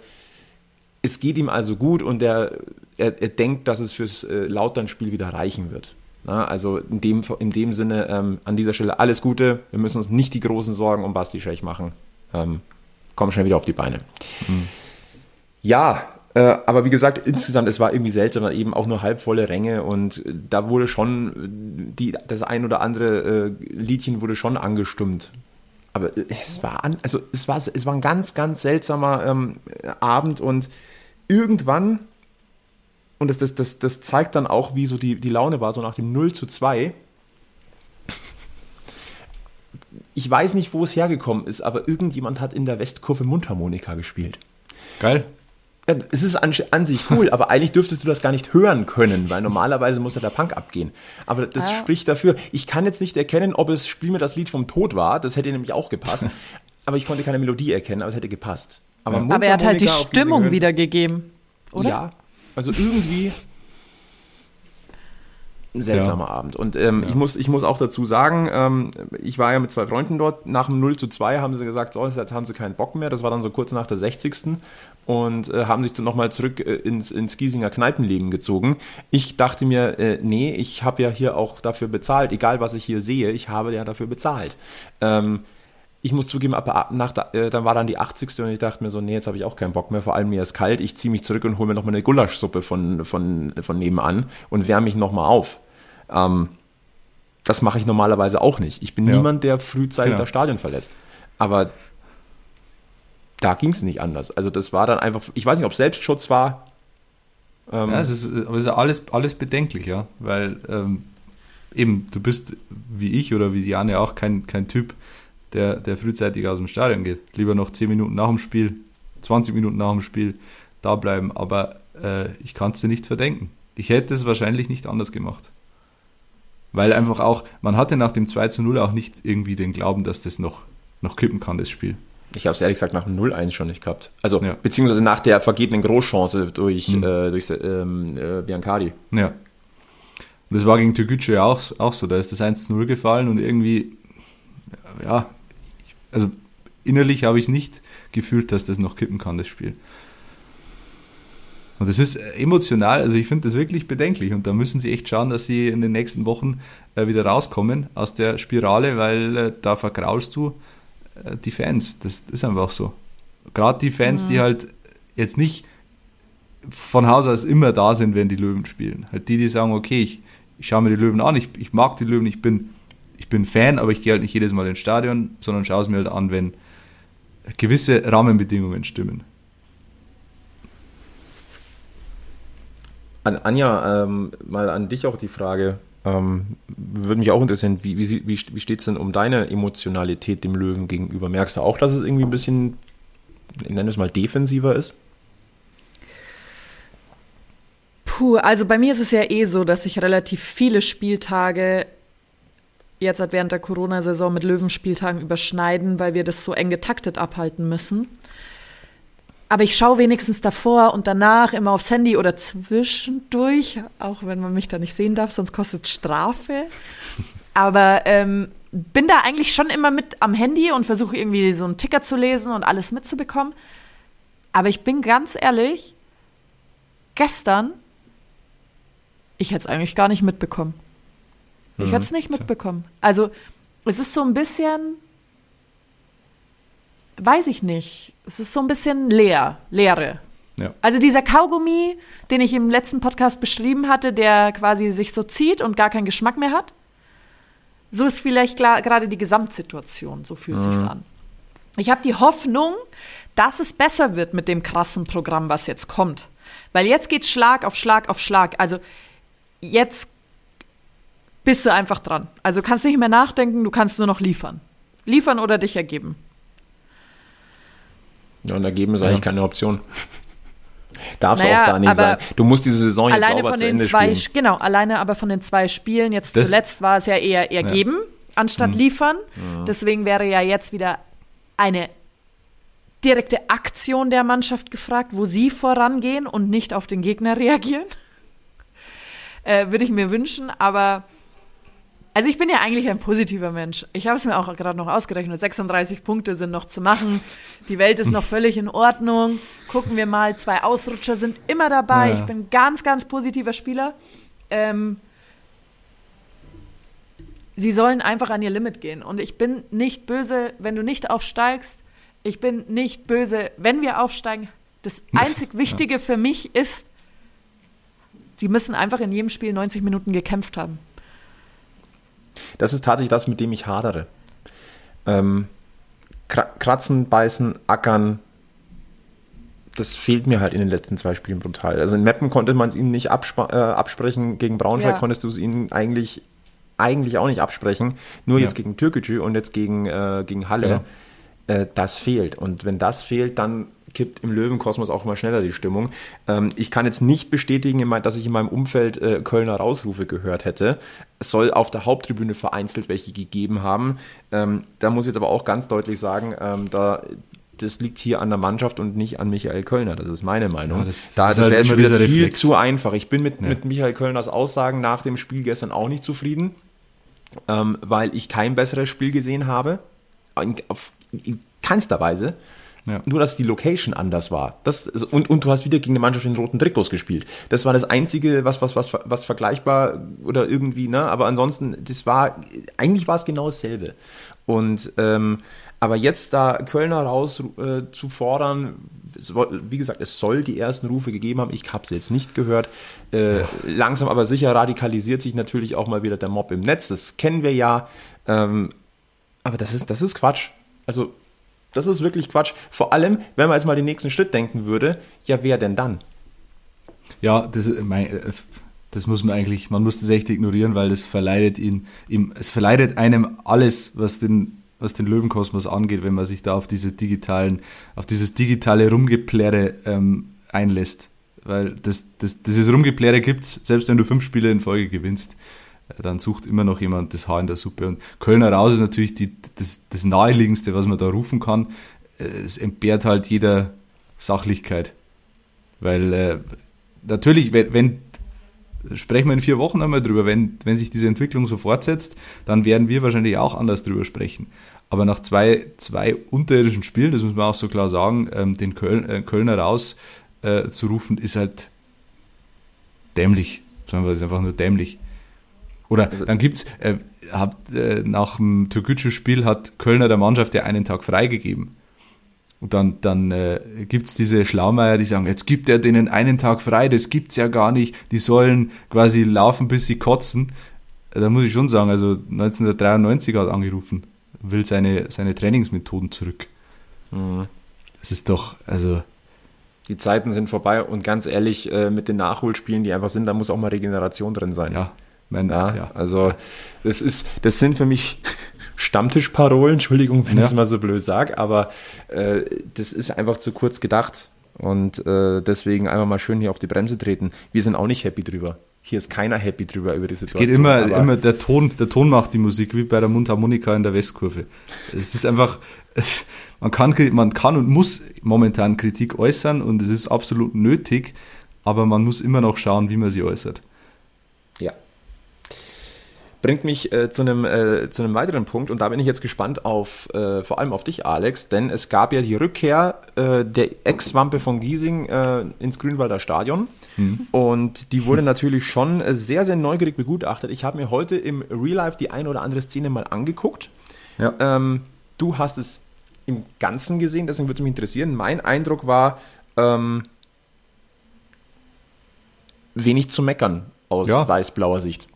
es geht ihm also gut und er, er, er denkt, dass es fürs äh, Lautern-Spiel wieder reichen wird. Na, also in dem, in dem Sinne ähm, an dieser Stelle alles Gute. Wir müssen uns nicht die großen Sorgen um Basti Schech machen. Ähm, komm schnell wieder auf die Beine. Mhm. Ja, äh, aber wie gesagt, insgesamt, es war irgendwie seltsam, eben auch nur halbvolle Ränge und da wurde schon die, das ein oder andere äh, Liedchen wurde schon angestimmt. Aber es war, an, also es war, es war ein ganz, ganz seltsamer ähm, Abend und irgendwann und das, das, das, das zeigt dann auch, wie so die, die Laune war, so nach dem 0 zu 2. Ich weiß nicht, wo es hergekommen ist, aber irgendjemand hat in der Westkurve Mundharmonika gespielt. Geil. Ja, es ist an, an, sich cool, aber eigentlich dürftest du das gar nicht hören können, weil normalerweise muss ja der Punk abgehen. Aber das ah. spricht dafür. Ich kann jetzt nicht erkennen, ob es Spiel mir das Lied vom Tod war, das hätte nämlich auch gepasst. aber ich konnte keine Melodie erkennen, aber es hätte gepasst. Aber, ja. aber er hat halt die Stimmung wiedergegeben, oder? Ja, also irgendwie ein seltsamer ja. Abend. Und ähm, ja. ich, muss, ich muss auch dazu sagen, ähm, ich war ja mit zwei Freunden dort. Nach dem 0 zu 2 haben sie gesagt, so, jetzt haben sie keinen Bock mehr. Das war dann so kurz nach der 60. Und äh, haben sich dann nochmal zurück äh, ins, ins Giesinger Kneipenleben gezogen. Ich dachte mir, äh, nee, ich habe ja hier auch dafür bezahlt. Egal, was ich hier sehe, ich habe ja dafür bezahlt. Ähm, ich muss zugeben, ab, nach, äh, dann war dann die 80. und ich dachte mir so, nee, jetzt habe ich auch keinen Bock mehr, vor allem mir ist kalt, ich ziehe mich zurück und hole mir nochmal eine Gulaschsuppe von, von, von nebenan und wärme mich nochmal auf. Ähm, das mache ich normalerweise auch nicht. Ich bin ja. niemand, der frühzeitig ja. das Stadion verlässt. Aber da ging es nicht anders. Also das war dann einfach, ich weiß nicht, ob Selbstschutz war. Ähm, ja, es ist, aber es ist alles, alles bedenklich, ja, weil ähm, eben, du bist wie ich oder wie Jane auch kein, kein Typ, der, der frühzeitig aus dem Stadion geht. Lieber noch 10 Minuten nach dem Spiel, 20 Minuten nach dem Spiel da bleiben. Aber äh, ich kann es dir nicht verdenken. Ich hätte es wahrscheinlich nicht anders gemacht. Weil einfach auch, man hatte nach dem 2 zu 0 auch nicht irgendwie den Glauben, dass das noch, noch kippen kann, das Spiel. Ich habe es ehrlich gesagt nach dem 0-1 schon nicht gehabt. Also, ja. beziehungsweise nach der vergebenen Großchance durch, hm. äh, durch ähm, äh, Biancardi. Ja. Und das war gegen Türkgücü ja auch, auch so. Da ist das 1 zu 0 gefallen und irgendwie, ja, also innerlich habe ich nicht gefühlt, dass das noch kippen kann, das Spiel. Und das ist emotional, also ich finde das wirklich bedenklich und da müssen sie echt schauen, dass sie in den nächsten Wochen äh, wieder rauskommen aus der Spirale, weil äh, da vergraulst du äh, die Fans. Das, ist einfach so. Gerade die Fans, ja. die halt jetzt nicht von Haus aus immer da sind, wenn die Löwen spielen. Halt die, die sagen, okay, ich, ich schaue mir die Löwen an, ich, ich mag die Löwen, ich bin ich bin Fan, aber ich gehe halt nicht jedes Mal ins Stadion, sondern schaue es mir halt an, wenn gewisse Rahmenbedingungen stimmen. An Anja, ähm, mal an dich auch die Frage. Ähm, würde mich auch interessieren, wie, wie, wie, wie steht es denn um deine Emotionalität dem Löwen gegenüber? Merkst du auch, dass es irgendwie ein bisschen, ich nenne es mal, defensiver ist? Puh, also bei mir ist es ja eh so, dass ich relativ viele Spieltage jetzt während der Corona-Saison mit Löwenspieltagen überschneiden, weil wir das so eng getaktet abhalten müssen. Aber ich schaue wenigstens davor und danach immer aufs Handy oder zwischendurch, auch wenn man mich da nicht sehen darf, sonst kostet Strafe. Aber ähm, bin da eigentlich schon immer mit am Handy und versuche irgendwie so einen Ticker zu lesen und alles mitzubekommen. Aber ich bin ganz ehrlich, gestern, ich hätte es eigentlich gar nicht mitbekommen. Ich mhm. hätte es nicht mitbekommen. Also, es ist so ein bisschen, weiß ich nicht, es ist so ein bisschen leer, Leere. Ja. Also dieser Kaugummi, den ich im letzten Podcast beschrieben hatte, der quasi sich so zieht und gar keinen Geschmack mehr hat. So ist vielleicht gerade die Gesamtsituation, so fühlt sich's an. Ich habe die Hoffnung, dass es besser wird mit dem krassen Programm, was jetzt kommt. Weil jetzt geht's Schlag auf Schlag auf Schlag. Also jetzt bist du einfach dran. Also du kannst nicht mehr nachdenken, du kannst nur noch liefern. Liefern oder dich ergeben. Ja, und ergeben ist eigentlich keine Option. Darf's Naja, auch gar nicht sein. Du musst diese Saison jetzt alleine sauber von zu den Ende zwei, spielen. genau, alleine aber von den zwei Spielen, jetzt Das- zuletzt war es ja eher ergeben, anstatt Mhm. liefern. Deswegen wäre ja jetzt wieder eine direkte Aktion der Mannschaft gefragt, wo sie vorangehen und nicht auf den Gegner reagieren. äh, Würde ich mir wünschen, aber also ich bin ja eigentlich ein positiver Mensch. Ich habe es mir auch gerade noch ausgerechnet. 36 Punkte sind noch zu machen. Die Welt ist noch völlig in Ordnung. Gucken wir mal, zwei Ausrutscher sind immer dabei. Ja. Ich bin ganz, ganz positiver Spieler. Ähm, sie sollen einfach an ihr Limit gehen. Und ich bin nicht böse, wenn du nicht aufsteigst. Ich bin nicht böse, wenn wir aufsteigen. Das einzig Wichtige für mich ist, sie müssen einfach in jedem Spiel 90 Minuten gekämpft haben. Das ist tatsächlich das, mit dem ich hadere. Ähm, kra- kratzen, beißen, ackern, das fehlt mir halt in den letzten zwei Spielen brutal. Also in Meppen konnte man es ihnen nicht abspa- äh, absprechen, gegen Braunschweig Ja. konntest du es ihnen eigentlich, eigentlich auch nicht absprechen. Nur Ja. jetzt gegen Türkgücü und jetzt gegen, äh, gegen Halle. Äh, das fehlt. Und wenn das fehlt, dann kippt im Löwenkosmos auch immer schneller die Stimmung. Ähm, ich kann jetzt nicht bestätigen, dass ich in meinem Umfeld äh, Kölner Rausrufe gehört hätte. Es soll auf der Haupttribüne vereinzelt welche gegeben haben. Ähm, da muss ich jetzt aber auch ganz deutlich sagen, ähm, da, das liegt hier an der Mannschaft und nicht an Michael Kölner. Das ist meine Meinung. Ja, das- da, das das ist halt wäre schon wieder viel Reflex. zu einfach. Ich bin mit, mit Michael Kölners Aussagen nach dem Spiel gestern auch nicht zufrieden, ähm, weil ich kein besseres Spiel gesehen habe. Auf, in keinster Weise. Ja. Nur, dass die Location anders war. Das, und, und du hast wieder gegen eine Mannschaft in roten Trikots gespielt. Das war das Einzige, was, was, was, was vergleichbar oder irgendwie, ne? Aber ansonsten, das war, eigentlich war es genau dasselbe. Und, ähm, aber jetzt da Kölner raus äh, zu fordern, soll- wie gesagt, es soll die ersten Rufe gegeben haben. Ich habe es jetzt nicht gehört. Äh, Langsam aber sicher radikalisiert sich natürlich auch mal wieder der Mob im Netz. Das kennen wir ja. Ähm, aber das ist, das ist Quatsch. Also, das ist wirklich Quatsch. Vor allem, wenn man jetzt mal den nächsten Schritt denken würde, ja, wer denn dann? Ja, das, äh, mein, äh, das muss man eigentlich, man muss das echt ignorieren, weil das verleidet ihn, ihm, es verleidet einem alles, was den, was den Löwenkosmos angeht, wenn man sich da auf diese digitalen, auf dieses digitale Rumgeplärre ähm, einlässt. Weil das, das, dieses Rumgeplärre gibt's, selbst wenn du fünf Spiele in Folge gewinnst, dann sucht immer noch jemand das Haar in der Suppe. Und Kölner raus ist natürlich die, das, das naheliegendste, was man da rufen kann. Äh, Es entbehrt halt jeder Sachlichkeit. Weil äh, natürlich, wenn, wenn sprechen wir in vier Wochen einmal drüber, wenn, wenn sich diese Entwicklung so fortsetzt, dann werden wir wahrscheinlich auch anders drüber sprechen. Aber nach zwei, zwei unterirdischen Spielen, das muss man auch so klar sagen, ähm, den Köln, äh, Kölner raus äh, zu rufen, ist halt dämlich. Sagen wir, ist einfach nur dämlich. Oder dann gibt's, äh, hat, äh, nach dem Türkgücü-Spiel hat Kölner der Mannschaft ja einen Tag freigegeben. Und dann, dann äh, gibt es diese Schlaumeier, die sagen, jetzt gibt er denen einen Tag frei, das gibt's ja gar nicht, die sollen quasi laufen, bis sie kotzen. Äh, Da muss ich schon sagen, also 1993 hat angerufen, will seine, seine Trainingsmethoden zurück. Das ist doch, also, Die Zeiten sind vorbei und ganz ehrlich, äh, mit den Nachholspielen, die einfach sind, da muss auch mal Regeneration drin sein. ja, mein, Ja, ja. also das ist, das sind für mich Stammtischparolen, Entschuldigung, wenn Ja. ich es mal so blöd sage, aber äh, das ist einfach zu kurz gedacht. Und äh, deswegen einfach mal schön hier auf die Bremse treten. Wir sind auch nicht happy drüber. Hier ist keiner happy drüber über die Es Situation. geht immer, immer der Ton, der Ton macht die Musik, wie bei der Mundharmonika in der Westkurve. Es ist einfach, es, man, kann, man kann und muss momentan Kritik äußern und es ist absolut nötig, aber man muss immer noch schauen, wie man sie äußert. Bringt mich äh, zu, einem, äh, zu einem weiteren Punkt und da bin ich jetzt gespannt auf, äh, vor allem auf dich, Alex, denn es gab ja die Rückkehr äh, der Ex-Wampe von Giesing äh, ins Grünwalder Stadion und die wurde natürlich schon äh, sehr, sehr neugierig begutachtet. Ich habe mir heute im Real Life die eine oder andere Szene mal angeguckt. Ja. Ähm, du hast es im Ganzen gesehen, deswegen würde es mich interessieren. Mein Eindruck war, ähm, wenig zu meckern aus Ja. weiß-blauer Sicht.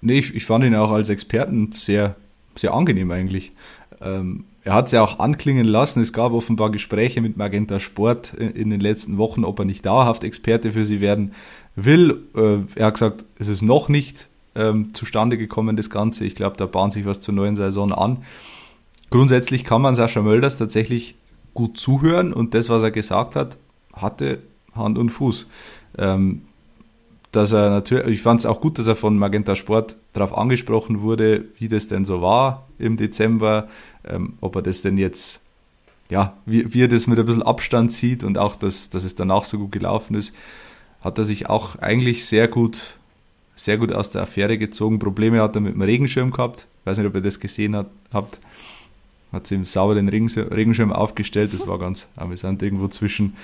Nee, ich, ich fand ihn auch als Experten sehr, sehr angenehm eigentlich. Ähm, er hat es ja auch anklingen lassen. Es gab offenbar Gespräche mit Magenta Sport in, den letzten Wochen, ob er nicht dauerhaft Experte für sie werden will. Äh, er hat gesagt, es ist noch nicht ähm, zustande gekommen, das Ganze. Ich glaube, da bahnt sich was zur neuen Saison an. Grundsätzlich kann man Sascha Mölders tatsächlich gut zuhören und das, was er gesagt hat, hatte Hand und Fuß. Ähm, dass er natürlich, ich fand es auch gut, dass er von Magenta Sport darauf angesprochen wurde, wie das denn so war im Dezember, ähm, ob er das denn jetzt, ja, wie, wie er das mit ein bisschen Abstand sieht und auch, dass, dass es danach so gut gelaufen ist, hat er sich auch eigentlich sehr gut, sehr gut aus der Affäre gezogen. Probleme hat er mit dem Regenschirm gehabt. Ich weiß nicht, ob ihr das gesehen hat, habt. Hat sie ihm sauber den Regenschirm, aufgestellt. Das war ganz amüsant irgendwo zwischen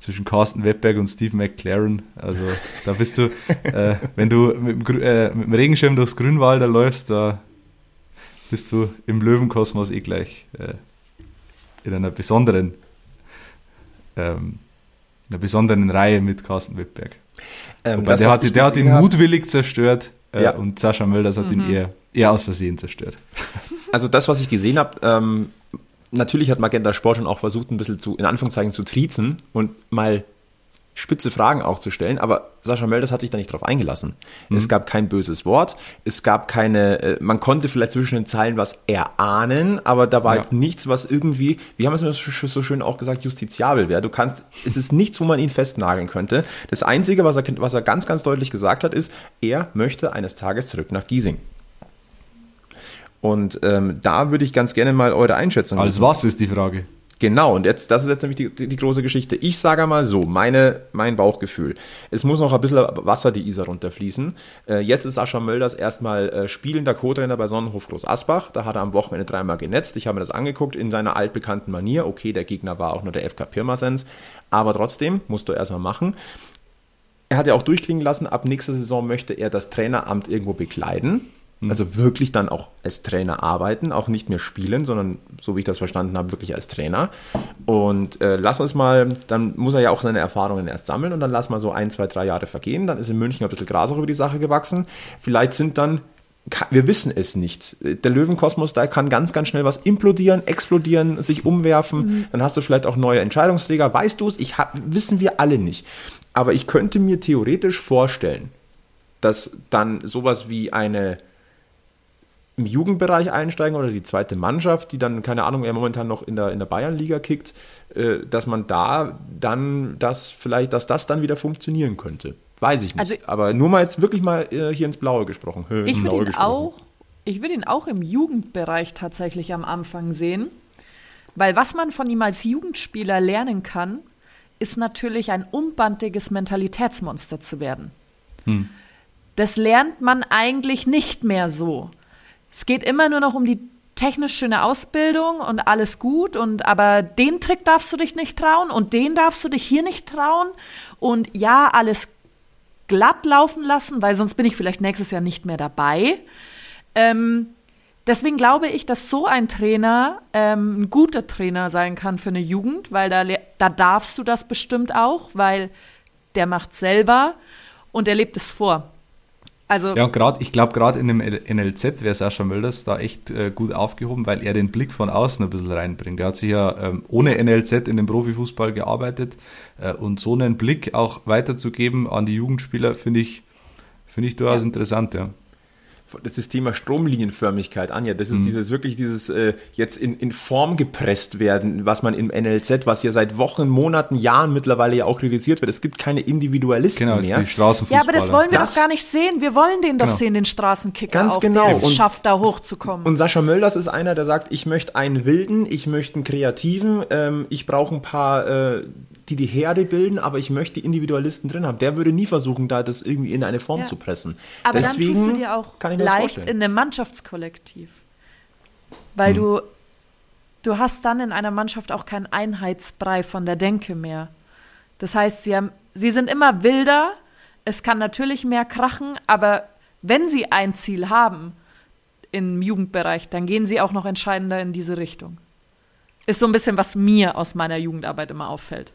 zwischen Carsten Webberg und Steve McLaren. Also da bist du, äh, wenn du mit dem, äh, mit dem Regenschirm durchs Grünwalder läufst, da bist du im Löwenkosmos eh gleich äh, in einer besonderen, ähm, einer besonderen Reihe mit Carsten Webberg. Ähm, der hat, der hat ihn hab- mutwillig zerstört äh, Ja. und Sascha Mölders hat ihn eher, eher aus Versehen zerstört. Also das, was ich gesehen habe, ähm, natürlich hat Magenta Sport schon auch versucht, ein bisschen zu, in Anführungszeichen, zu triezen und mal spitze Fragen auch zu stellen, aber Sascha Mölders hat sich da nicht drauf eingelassen. Es gab kein böses Wort, es gab keine, äh, man konnte vielleicht zwischen den Zeilen was erahnen, aber da war Ja. jetzt nichts, was irgendwie, wie haben wir es so so schön auch gesagt, justiziabel wäre. Du kannst, es ist nichts, wo man ihn festnageln könnte. Das Einzige, was er, was er ganz, ganz deutlich gesagt hat, ist, er möchte eines Tages zurück nach Giesing. Und ähm, da würde ich ganz gerne mal eure Einschätzung Als was ist die Frage? Genau, und jetzt, das ist jetzt nämlich die, die, die große Geschichte. Ich sage mal so, meine, mein Bauchgefühl. Es muss noch ein bisschen Wasser die Isar runterfließen. Äh, jetzt ist Sascha Mölders erstmal äh, spielender Co-Trainer bei Sonnenhof Groß Asbach. Da hat er am Wochenende dreimal genetzt. Ich habe mir das angeguckt in seiner altbekannten Manier. Okay, der Gegner war auch nur der FK Pirmasens. Aber trotzdem, musst du erstmal machen. Er hat ja auch durchklingen lassen, ab nächster Saison möchte er das Traineramt irgendwo bekleiden. Also wirklich dann auch als Trainer arbeiten, auch nicht mehr spielen, sondern so wie ich das verstanden habe, wirklich als Trainer. Und äh, lass uns mal, dann muss er ja auch seine Erfahrungen erst sammeln und dann lass mal so ein, zwei, drei Jahre vergehen. Dann ist in München ein bisschen Gras auch über die Sache gewachsen. Vielleicht sind dann, wir wissen es nicht. Der Löwenkosmos, da kann ganz, ganz schnell was implodieren, explodieren, sich umwerfen. Dann hast du vielleicht auch neue Entscheidungsträger. Weißt du es? Ich hab, wissen wir alle nicht. Aber ich könnte mir theoretisch vorstellen, dass dann sowas wie eine im Jugendbereich einsteigen oder die zweite Mannschaft, die dann, keine Ahnung, er momentan noch in der, in der Bayernliga kickt, äh, dass man da dann das vielleicht, dass das dann wieder funktionieren könnte. Weiß ich nicht. Also- Aber nur mal jetzt wirklich mal äh, hier ins Blaue gesprochen. Ich würde ihn gesprochen. auch, ich würde ihn auch im Jugendbereich tatsächlich am Anfang sehen, weil was man von ihm als Jugendspieler lernen kann, ist natürlich ein unbandiges Mentalitätsmonster zu werden. Das lernt man eigentlich nicht mehr so. Es geht immer nur noch um die technisch schöne Ausbildung und alles gut und aber den Trick darfst du dich nicht trauen und den darfst du dich hier nicht trauen und ja, alles glatt laufen lassen, weil sonst bin ich vielleicht nächstes Jahr nicht mehr dabei. Ähm, deswegen glaube ich, dass so ein Trainer ähm, ein guter Trainer sein kann für eine Jugend, weil da, da darfst du das bestimmt auch, weil der macht selber und er lebt es vor. Also Ja, und gerade, ich glaube, gerade in dem NLZ wäre Sascha Mölders da echt äh, gut aufgehoben, weil er den Blick von außen ein bisschen reinbringt. Er hat sich ja ähm, ohne NLZ in dem Profifußball gearbeitet äh, und so einen Blick auch weiterzugeben an die Jugendspieler, finde ich, finde ich durchaus Ja. interessant, ja. Das ist das Thema Stromlinienförmigkeit, Anja. Das ist Mhm. dieses wirklich dieses äh, jetzt in, in Form gepresst werden, was man im NLZ, was ja seit Wochen, Monaten, Jahren mittlerweile ja auch kritisiert wird. Es gibt keine Individualisten Genau, ist mehr. die Straßenfußballer. ja, aber das wollen wir Das- doch gar nicht sehen. Wir wollen den doch Genau. sehen, den Straßenkicker Ganz auch, genau. der es Und- schafft, da hochzukommen. Und Sascha Mölders ist einer, der sagt, ich möchte einen Wilden, ich möchte einen Kreativen, ähm, ich brauche ein paar, äh, die die Herde bilden, aber ich möchte Individualisten drin haben. Der würde nie versuchen, da das irgendwie in eine Form Ja. zu pressen. Aber Deswegen dann tust du dir auch kann ich mir das leicht in einem Mannschaftskollektiv. Weil du, du hast dann in einer Mannschaft auch keinen Einheitsbrei von der Denke mehr. Das heißt, sie, haben, sie sind immer wilder, es kann natürlich mehr krachen, aber wenn sie ein Ziel haben im Jugendbereich, dann gehen sie auch noch entscheidender in diese Richtung. Ist so ein bisschen, was mir aus meiner Jugendarbeit immer auffällt.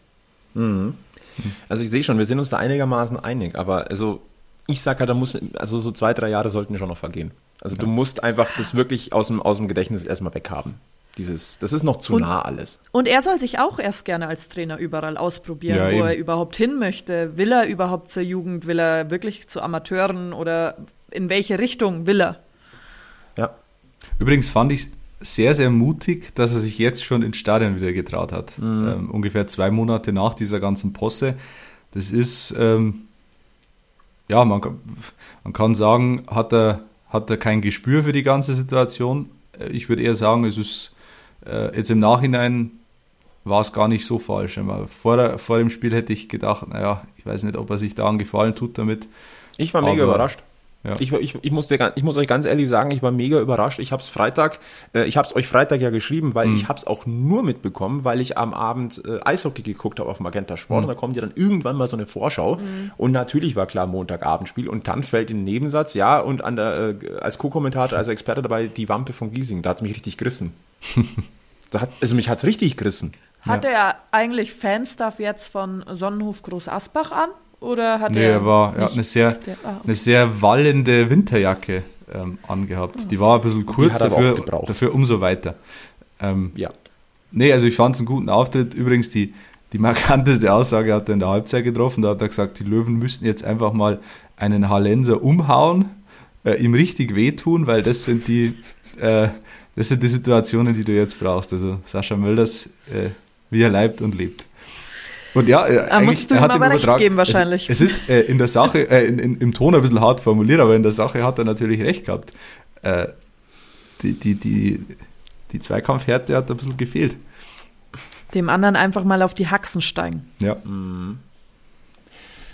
Also ich sehe schon, wir sind uns da einigermaßen einig, aber also ich sage halt, da muss, also so zwei, drei Jahre sollten schon noch vergehen. Also du musst einfach das wirklich aus dem, aus dem Gedächtnis erstmal weghaben. Dieses, das ist noch zu Und- nah alles. Und er soll sich auch erst gerne als Trainer überall ausprobieren, Ja, wo eben. er überhaupt hin möchte. Will er überhaupt zur Jugend? Will er wirklich zu Amateuren oder in welche Richtung will er? Ja. Übrigens fand ich sehr, sehr mutig, dass er sich jetzt schon ins Stadion wieder getraut hat. Ähm, ungefähr zwei Monate nach dieser ganzen Posse. Das ist, ähm, ja, man, kann- man kann sagen, hat er, hat er kein Gespür für die ganze Situation. Äh, Ich würde eher sagen, es ist äh, jetzt im Nachhinein war es gar nicht so falsch. Vor, der, vor dem Spiel hätte ich gedacht, naja, ich weiß nicht, ob er sich da einen Gefallen tut damit. Ich war mega überrascht. Ja. Ich, ich, ich, muss dir, ich muss euch ganz ehrlich sagen, ich war mega überrascht. Ich habe es Freitag, äh, ich habe es euch Freitag ja geschrieben, weil ich habe es auch nur mitbekommen, weil ich am Abend äh, Eishockey geguckt habe auf Magenta Sport und da kommt ja dann irgendwann mal so eine Vorschau und natürlich war klar Montagabendspiel und dann fällt in den Nebensatz, ja und an der, äh, als Co-Kommentator, als Experte dabei die Wampe von Giesing, da hat es mich richtig gerissen. da hat, also mich hat es richtig gerissen. Hat er eigentlich Fanstuff jetzt von Sonnenhof Groß Asbach an? Oder hat Nee, er. er war, er hat eine sehr, der- ah, okay. eine sehr wallende Winterjacke ähm, angehabt. Die war ein bisschen kurz, hat er aber auch dafür, gebraucht. dafür umso weiter. Ähm, Ja. nee, also ich fand es einen guten Auftritt. Übrigens, die, die markanteste Aussage hat er in der Halbzeit getroffen. Da hat er gesagt, die Löwen müssten jetzt einfach mal einen Hallenser umhauen, äh, ihm richtig wehtun, weil das sind die, äh, das sind die Situationen, die du jetzt brauchst. Also Sascha Mölders, äh, wie er leibt und lebt. Und ja, äh, Da musst du ihm hat aber recht geben wahrscheinlich. Es, es ist äh, in der Sache, äh, in, in, im Ton ein bisschen hart formuliert, aber in der Sache hat er natürlich recht gehabt. Äh, die, die, die, die Zweikampfhärte hat ein bisschen gefehlt. Dem anderen einfach mal auf die Haxen steigen. Ja.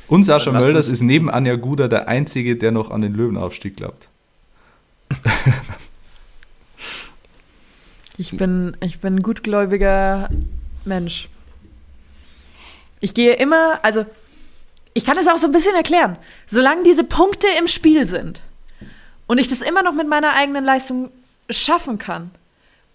Und Sascha Lass Mölders ist neben Anja Guder der Einzige, der noch an den Löwenaufstieg glaubt. Ich bin, ich bin ein gutgläubiger Mensch. Ich gehe immer, also ich kann es auch so ein bisschen erklären. Solange diese Punkte im Spiel sind und ich das immer noch mit meiner eigenen Leistung schaffen kann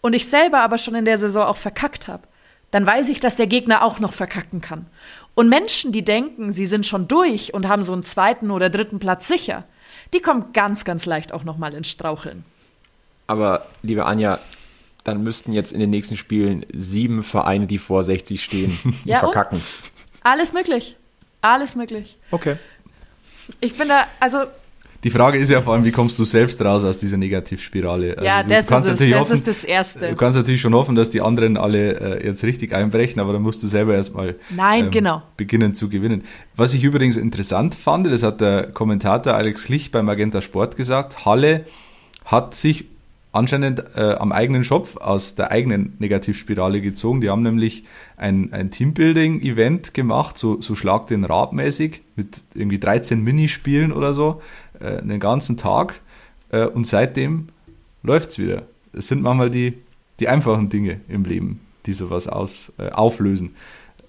und ich selber aber schon in der Saison auch verkackt habe, dann weiß ich, dass der Gegner auch noch verkacken kann. Und Menschen, die denken, sie sind schon durch und haben so einen zweiten oder dritten Platz sicher, die kommen ganz, ganz leicht auch noch mal ins Straucheln. Aber, liebe Anja, dann müssten jetzt in den nächsten Spielen sieben Vereine, die vor 60 stehen, Ja, und? verkacken. Alles möglich. Alles möglich. Okay. Ich bin da, also, Die Frage ist ja vor allem, wie kommst du selbst raus aus dieser Negativspirale? Also ja, du das ist kannst es. natürlich Das hoffen- ist das Erste. Du kannst natürlich schon hoffen, dass die anderen alle äh, jetzt richtig einbrechen, aber dann musst du selber erstmal Nein, genau. beginnen zu gewinnen. Was ich übrigens interessant fand, das hat der Kommentator Alex Klich beim Magenta Sport gesagt, Halle hat sich anscheinend äh, am eigenen Schopf aus der eigenen Negativspirale gezogen. Die haben nämlich ein, ein Teambuilding-Event gemacht, so, so Schlag den Rad mäßig, mit irgendwie 13 Minispielen oder so, äh, einen ganzen Tag. Äh, und seitdem läuft's wieder. Es sind manchmal die, die einfachen Dinge im Leben, die sowas aus, äh, auflösen.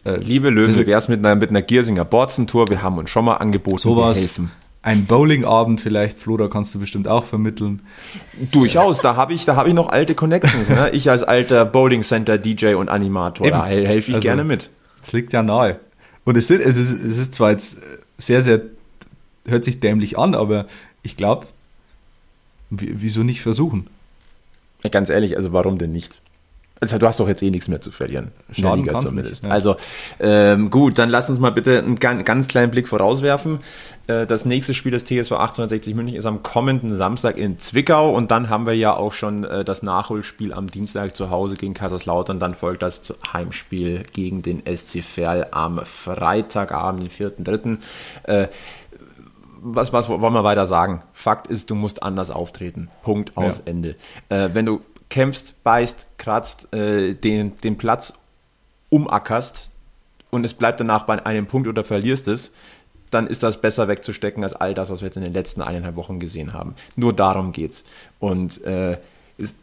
Äh, Liebe Löwen, Das- wie wär's mit einer, mit einer Giersinger Borzentour? Wir haben uns schon mal angeboten, sowas. wir helfen. Ein Bowlingabend vielleicht, Flo, da kannst du bestimmt auch vermitteln. Durchaus, da habe ich, da habe ich noch alte Connections. Ne? Ich als alter Bowling Center DJ und Animator, Eben. da hel- helfe ich Also- gerne mit. Es liegt ja nahe. Und es, sind, es, ist, es ist zwar jetzt sehr, sehr, hört sich dämlich an, aber ich glaube, wieso nicht versuchen? Ja, Ganz ehrlich, also warum denn nicht? Also du hast doch jetzt eh nichts mehr zu verlieren. Kann's zumindest. nicht, ja. Also ähm, gut, dann lass uns mal bitte einen gan- ganz kleinen Blick vorauswerfen. Äh, das nächste Spiel des TSV 1860 München ist am kommenden Samstag in Zwickau und dann haben wir ja auch schon äh, das Nachholspiel am Dienstag zu Hause gegen Kaiserslautern. Dann folgt das Heimspiel gegen den SC Verl am Freitagabend, den 4.3. Äh, was, was wollen wir weiter sagen? Fakt ist, du musst anders auftreten. Punkt aus Ja. Ende. Äh, wenn du kämpfst, beißt, kratzt, äh, den, den Platz umackerst und es bleibt danach bei einem Punkt oder verlierst es, dann ist das besser wegzustecken als all das, was wir jetzt in den letzten eineinhalb Wochen gesehen haben. Nur darum geht's. Und äh, es-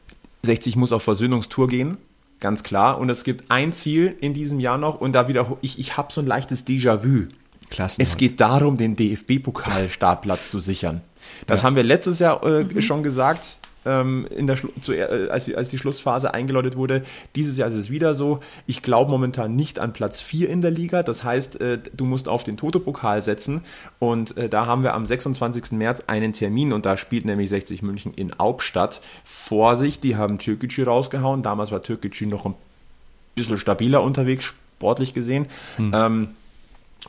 60 muss auf Versöhnungstour gehen, ganz klar. Und es gibt ein Ziel in diesem Jahr noch und da wieder, ich, ich habe so ein leichtes Déjà-vu. Klasse. Es geht darum, den DFB-Pokal-Startplatz zu sichern. Das haben wir letztes Jahr äh, schon gesagt. Ähm, in der Schlu zu, äh, als, die, als die Schlussphase eingeläutet wurde. Dieses Jahr ist es wieder so. Ich glaube momentan nicht an Platz 4 in der Liga. Das heißt, äh, du musst auf den Toto-Pokal setzen. Und äh, da haben wir am 26. März einen Termin und da spielt nämlich 60 München in Hauptstadt. Vorsicht, die haben Türkgücü rausgehauen. Damals war Türkgücü noch ein bisschen stabiler unterwegs, sportlich gesehen. Hm. Ähm,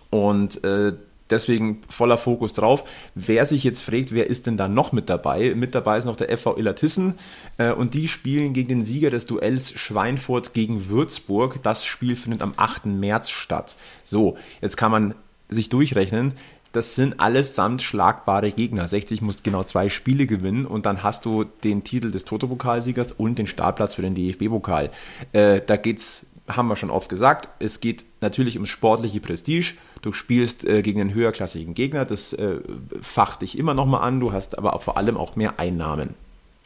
und äh, deswegen voller Fokus drauf. Wer sich jetzt fragt, wer ist denn da noch mit dabei? Mit dabei ist noch der FV Illertissen äh, und die spielen gegen den Sieger des Duells Schweinfurt gegen Würzburg. Das Spiel findet am 8. März statt. So, jetzt kann man sich durchrechnen. Das sind allesamt schlagbare Gegner. 60 muss genau zwei Spiele gewinnen und dann hast du den Titel des Toto-Pokalsiegers und den Startplatz für den DFB-Pokal. Äh, da geht's haben wir schon oft gesagt, es geht natürlich ums sportliche Prestige. Du spielst äh, gegen einen höherklassigen Gegner, das äh, facht dich immer nochmal an, du hast aber auch vor allem auch mehr Einnahmen.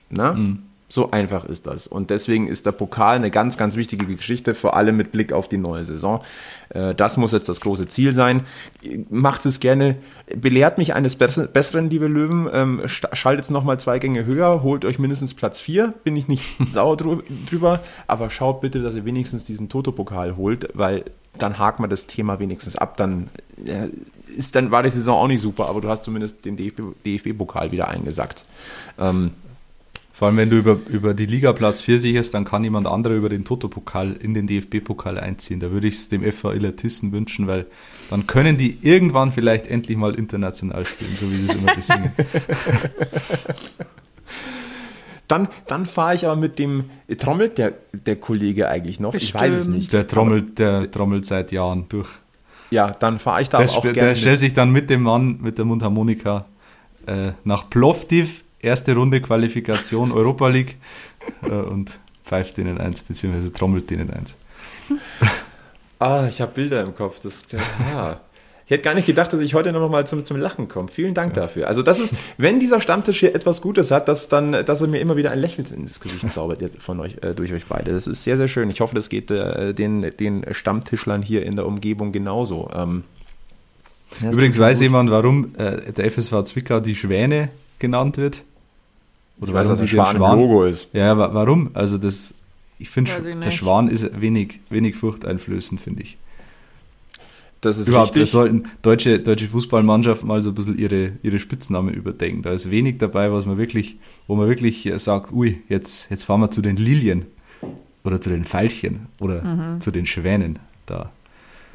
Na? Mhm. So einfach ist das. Und deswegen ist der Pokal eine ganz, ganz wichtige Geschichte, vor allem mit Blick auf die neue Saison. Äh, das muss jetzt das große Ziel sein. Macht es gerne, belehrt mich eines Besseren, liebe Löwen. Ähm, schaltet nochmal zwei Gänge höher, holt euch mindestens Platz 4. Bin ich nicht sauer drüber. Aber schaut bitte, dass ihr wenigstens diesen Toto-Pokal holt, weil dann hakt man das Thema wenigstens ab. Dann ist dann war die Saison auch nicht super, aber du hast zumindest den DFB-Pokal wieder eingesackt. Ähm, vor allem, wenn du über, über die Liga Platz 4 sicherst, dann kann jemand anderer über den Toto-Pokal in den DFB-Pokal einziehen. Da würde ich es dem FA Illertissen wünschen, weil dann können die irgendwann vielleicht endlich mal international spielen, so wie sie es immer besingen. Dann, dann fahre ich aber mit dem, trommelt der, der Kollege eigentlich noch? Bestimmt. Ich weiß es nicht. Der trommelt, der trommelt seit Jahren durch. Ja, dann fahre ich da der, auch gerne Der stellt sich dann mit dem Mann mit der Mundharmonika äh, nach Plovdiv erste Runde Qualifikation Europa League äh, und pfeift denen eins, beziehungsweise trommelt denen eins. Ah, ich habe Bilder im Kopf. Das, ja. Ich hätte gar nicht gedacht, dass ich heute noch mal zum, zum Lachen komme. Vielen Dank ja. dafür. Also das ist, wenn dieser Stammtisch hier etwas Gutes hat, dass dann, dass er mir immer wieder ein Lächeln ins Gesicht zaubert von euch, äh, durch euch beide. Das ist sehr, sehr schön. Ich hoffe, das geht äh, den, den Stammtischlern hier in der Umgebung genauso. Ähm, Übrigens weiß jemand, warum äh, der FSV Zwickau die Schwäne genannt wird. Oder ich weiß, dass ein Schwan, Schwan Logo ist. Ja, warum? Also das, ich finde, der Schwan ist wenig, wenig furchteinflößend, finde ich. Das ist Überhaupt, richtig. sollten deutsche, deutsche Fußballmannschaften mal so ein bisschen ihre, ihre Spitznamen überdenken. Da ist wenig dabei, was man wirklich, wo man wirklich sagt, ui, jetzt, jetzt fahren wir zu den Lilien oder zu den Veilchen oder mhm. zu den Schwänen. Da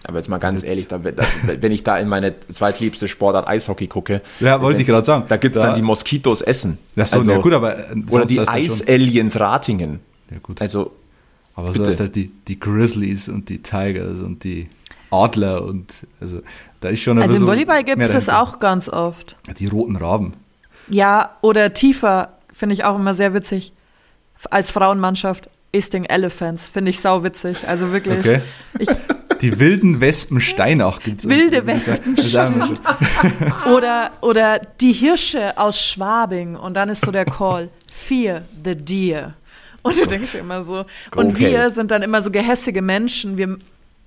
aber jetzt mal ganz jetzt. ehrlich, da, da, wenn ich da in meine zweitliebste Sportart Eishockey gucke. Ja, wollte ich gerade sagen. Da gibt es da, dann die Moskitos Essen. Ja, so, also, ja gut, aber. Äh, oder die Eis-Aliens Ratingen. Ja, gut. Also. Aber so ist halt die, die Grizzlies und die Tigers und die Adler und also da ist schon Also im Volleyball gibt es das auch ganz oft. Die roten Raben. Ja, oder tiefer, finde ich auch immer sehr witzig. Als Frauenmannschaft. Isting Elephants, finde ich sau witzig. Also wirklich. Okay. Ich, die wilden Wespen Steinach gibt es. Wilde Wespen Steinach. oder, oder die Hirsche aus Schwabing und dann ist so der Call, Fear the Deer. Und du denkst immer so, und okay. wir sind dann immer so gehässige Menschen, wir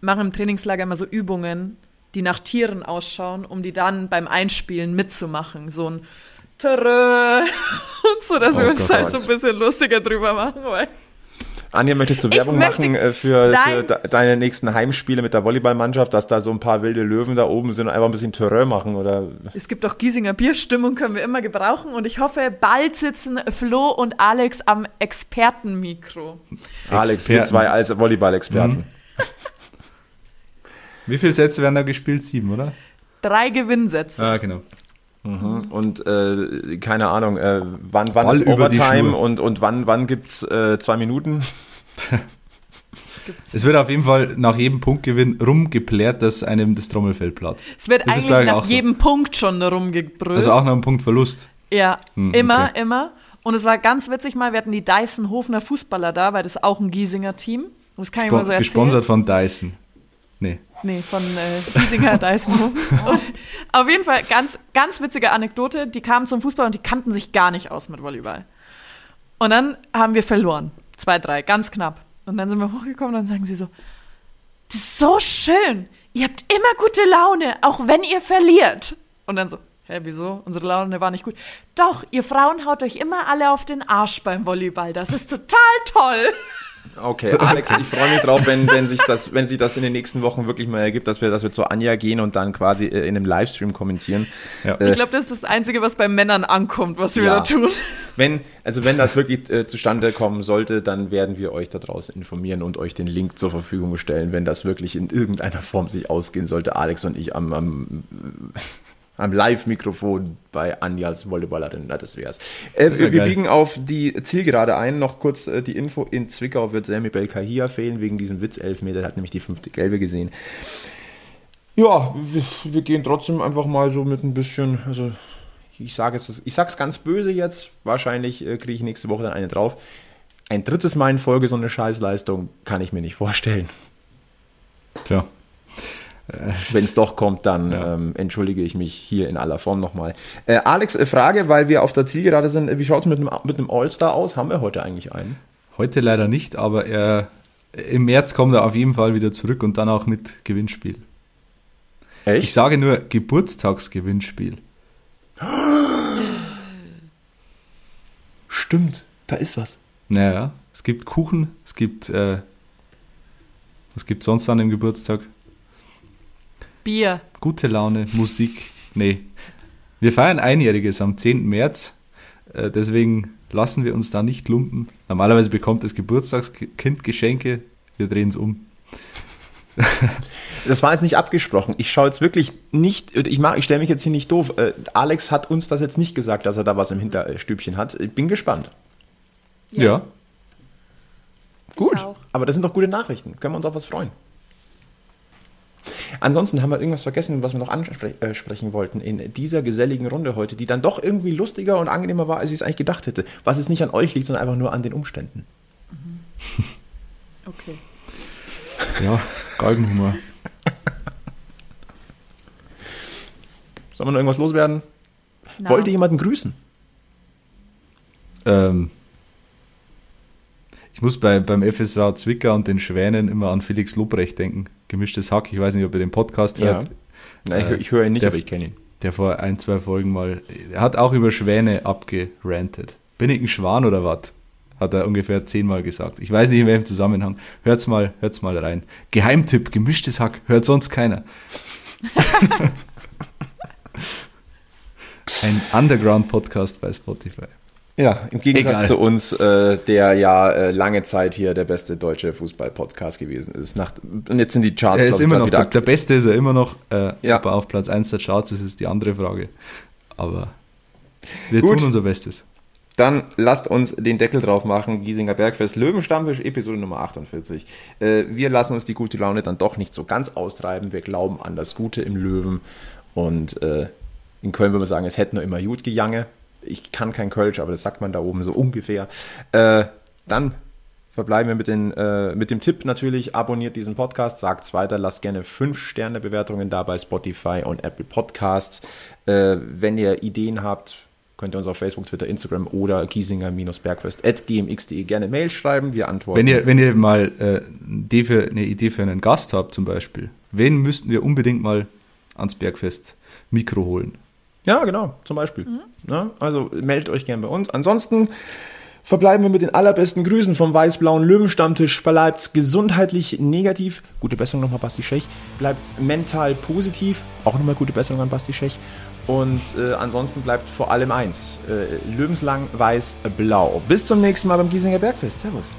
machen im Trainingslager immer so Übungen, die nach Tieren ausschauen, um die dann beim Einspielen mitzumachen. So ein Törö und so, dass oh wir uns Gott. halt so ein bisschen lustiger drüber machen, weil Anja, möchtest du Werbung machen äh, für, für, deine nächsten Heimspiele mit der Volleyballmannschaft, dass da so ein paar wilde Löwen da oben sind und einfach ein bisschen Terrain machen? Oder? Es gibt auch Giesinger Bierstimmung, können wir immer gebrauchen. Und ich hoffe, bald sitzen Flo und Alex am Expertenmikro. Alex, Experten. wir zwei als Volleyball-Experten. Mhm. Wie viele Sätze werden da gespielt? Sieben, oder? Drei Gewinnsätze. Ah, genau. Mhm. Und äh, keine Ahnung, äh, wann, wann ist Overtime und, und wann, wann gibt es äh, zwei Minuten? es wird auf jeden Fall nach jedem Punktgewinn rumgeplärt, dass einem das Trommelfell platzt. Es wird das eigentlich nach jedem so. Punkt schon rumgebrüllt. Also auch nach einem Punktverlust. Ja, hm, immer, okay. immer. Und es war ganz witzig mal, wir hatten die Dyson Hofner Fußballer da, weil das ist auch ein Giesinger Team. Das kann Sp ich mal so erzählen. Gesponsert von Dyson. Nee. Nee, von äh, Giesinger Deisenhof. Und auf jeden Fall ganz, ganz witzige Anekdote. Die kamen zum Fußball und die kannten sich gar nicht aus mit Volleyball. Und dann haben wir verloren. Zwei, drei, ganz knapp. Und dann sind wir hochgekommen und dann sagen sie so, das ist so schön. Ihr habt immer gute Laune, auch wenn ihr verliert. Und dann so, Hä, wieso? Unsere Laune war nicht gut. Doch, ihr Frauen haut euch immer alle auf den Arsch beim Volleyball. Das ist total toll. Okay, Alex, ich freue mich drauf, wenn, wenn, sich das, wenn sich das in den nächsten Wochen wirklich mal ergibt, dass wir, dass wir zu Anja gehen und dann quasi äh, in einem Livestream kommentieren. Ja. Ich glaube, das ist das Einzige, was bei Männern ankommt, was wir Ja. da tun. Wenn, also wenn das wirklich äh, zustande kommen sollte, dann werden wir euch da draußen informieren und euch den Link zur Verfügung stellen, wenn das wirklich in irgendeiner Form sich ausgehen sollte. Alex und ich am, am, am Live-Mikrofon bei Anjas Volleyballerin, na, das wär's. Äh, Das wär wir geil. biegen auf die Zielgerade ein. Noch kurz äh, die Info: In Zwickau wird Sammy Belkahia fehlen wegen diesem Witz-Elfmeter. Hat nämlich die fünfte Gelbe gesehen. Ja, wir, wir gehen trotzdem einfach mal so mit ein bisschen, also ich sage es, ich sag's ganz böse jetzt. Wahrscheinlich äh, kriege ich nächste Woche dann eine drauf. Ein drittes Mal in Folge so eine Scheißleistung kann ich mir nicht vorstellen. Tja. Wenn es doch kommt, dann Ja. ähm, entschuldige ich mich hier in aller Form nochmal. Äh, Alex, äh, Frage, weil wir auf der Zielgerade sind, äh, wie schaut es mit einem, mit einem All-Star aus? Haben wir heute eigentlich einen? Heute leider nicht, aber er, im März kommt er auf jeden Fall wieder zurück und dann auch mit Gewinnspiel. Echt? Ich sage nur Geburtstagsgewinnspiel. Stimmt, da ist was. Naja, es gibt Kuchen, es gibt, äh, was gibt sonst an dem Geburtstag? Bier. Gute Laune, Musik. Nee. Wir feiern Einjähriges am 10. März. Äh, deswegen lassen wir uns da nicht lumpen. Normalerweise bekommt das Geburtstagskind Geschenke. Wir drehen es um. Das war jetzt nicht abgesprochen. Ich schaue jetzt wirklich nicht, ich, ich stelle mich jetzt hier nicht doof. Äh, Alex hat uns das jetzt nicht gesagt, dass er da was im Hinterstübchen hat. Ich bin gespannt. Ja. Gut, auch. aber das sind doch gute Nachrichten. Können wir uns auf was freuen. Ansonsten haben wir irgendwas vergessen, was wir noch ansprechen wollten in dieser geselligen Runde heute, die dann doch irgendwie lustiger und angenehmer war, als ich es eigentlich gedacht hätte. Was es nicht an euch liegt, sondern einfach nur an den Umständen. Okay. Ja, Galgenhumor. Soll man noch irgendwas loswerden? Na, Wollt ihr jemanden grüßen? Ähm, ich muss bei, beim FSV Zwickau und den Schwänen immer an Felix Lobrecht denken. Gemischtes Hack. Ich weiß nicht, ob ihr den Podcast hört. Na, ich, Äh, ich höre ihn nicht, der- aber ich kenne ihn. Der vor ein, zwei Folgen mal. Er hat auch über Schwäne abgerantet. Bin ich ein Schwan oder was? Hat er ungefähr zehnmal gesagt. Ich weiß nicht in welchem Zusammenhang. Hört's mal, hört's mal rein. Geheimtipp, gemischtes Hack, hört sonst keiner. Ein Underground-Podcast bei Spotify. Ja, im Gegensatz Egal. zu uns, äh, der ja äh, lange Zeit hier der beste deutsche Fußball-Podcast gewesen ist. Nach, und jetzt sind die Charts Er ist immer noch, der, der Beste ist er immer noch. Äh, Ja. Ob er auf Platz 1 der Charts ist, ist die andere Frage. Aber wir Gut. tun unser Bestes. Dann lasst uns den Deckel drauf machen. Giesinger Bergfest, Löwenstammtisch, Episode Nummer 48. Äh, wir lassen uns die gute Laune dann doch nicht so ganz austreiben. Wir glauben an das Gute im Löwen. Und äh, in Köln würde man sagen, es hätte nur immer gut gejange. Ich kann kein Kölsch, aber das sagt man da oben so ungefähr. Äh, dann verbleiben wir mit, den, äh, mit dem Tipp natürlich, abonniert diesen Podcast, sagt es weiter, lasst gerne 5-Sterne-Bewertungen da bei Spotify und Apple Podcasts. Äh, wenn ihr Ideen habt, könnt ihr uns auf Facebook, Twitter, Instagram oder kiesinger-bergfest.gmx.de gerne Mails schreiben. Wir antworten. Wenn ihr, wenn ihr mal äh, Idee für, eine Idee für einen Gast habt, zum Beispiel, wen müssten wir unbedingt mal ans Bergfest Mikro holen? Ja, genau, zum Beispiel. Ja, also meldet euch gerne bei uns. Ansonsten verbleiben wir mit den allerbesten Grüßen vom weiß-blauen Löwenstammtisch. Bleibt's gesundheitlich negativ. Gute Besserung nochmal, Basti Schech. Bleibt's mental positiv. Auch nochmal gute Besserung an Basti Schech. Und äh, ansonsten bleibt vor allem eins. Äh, lebenslang weiß-blau. Bis zum nächsten Mal beim Giesinger Bergfest. Servus.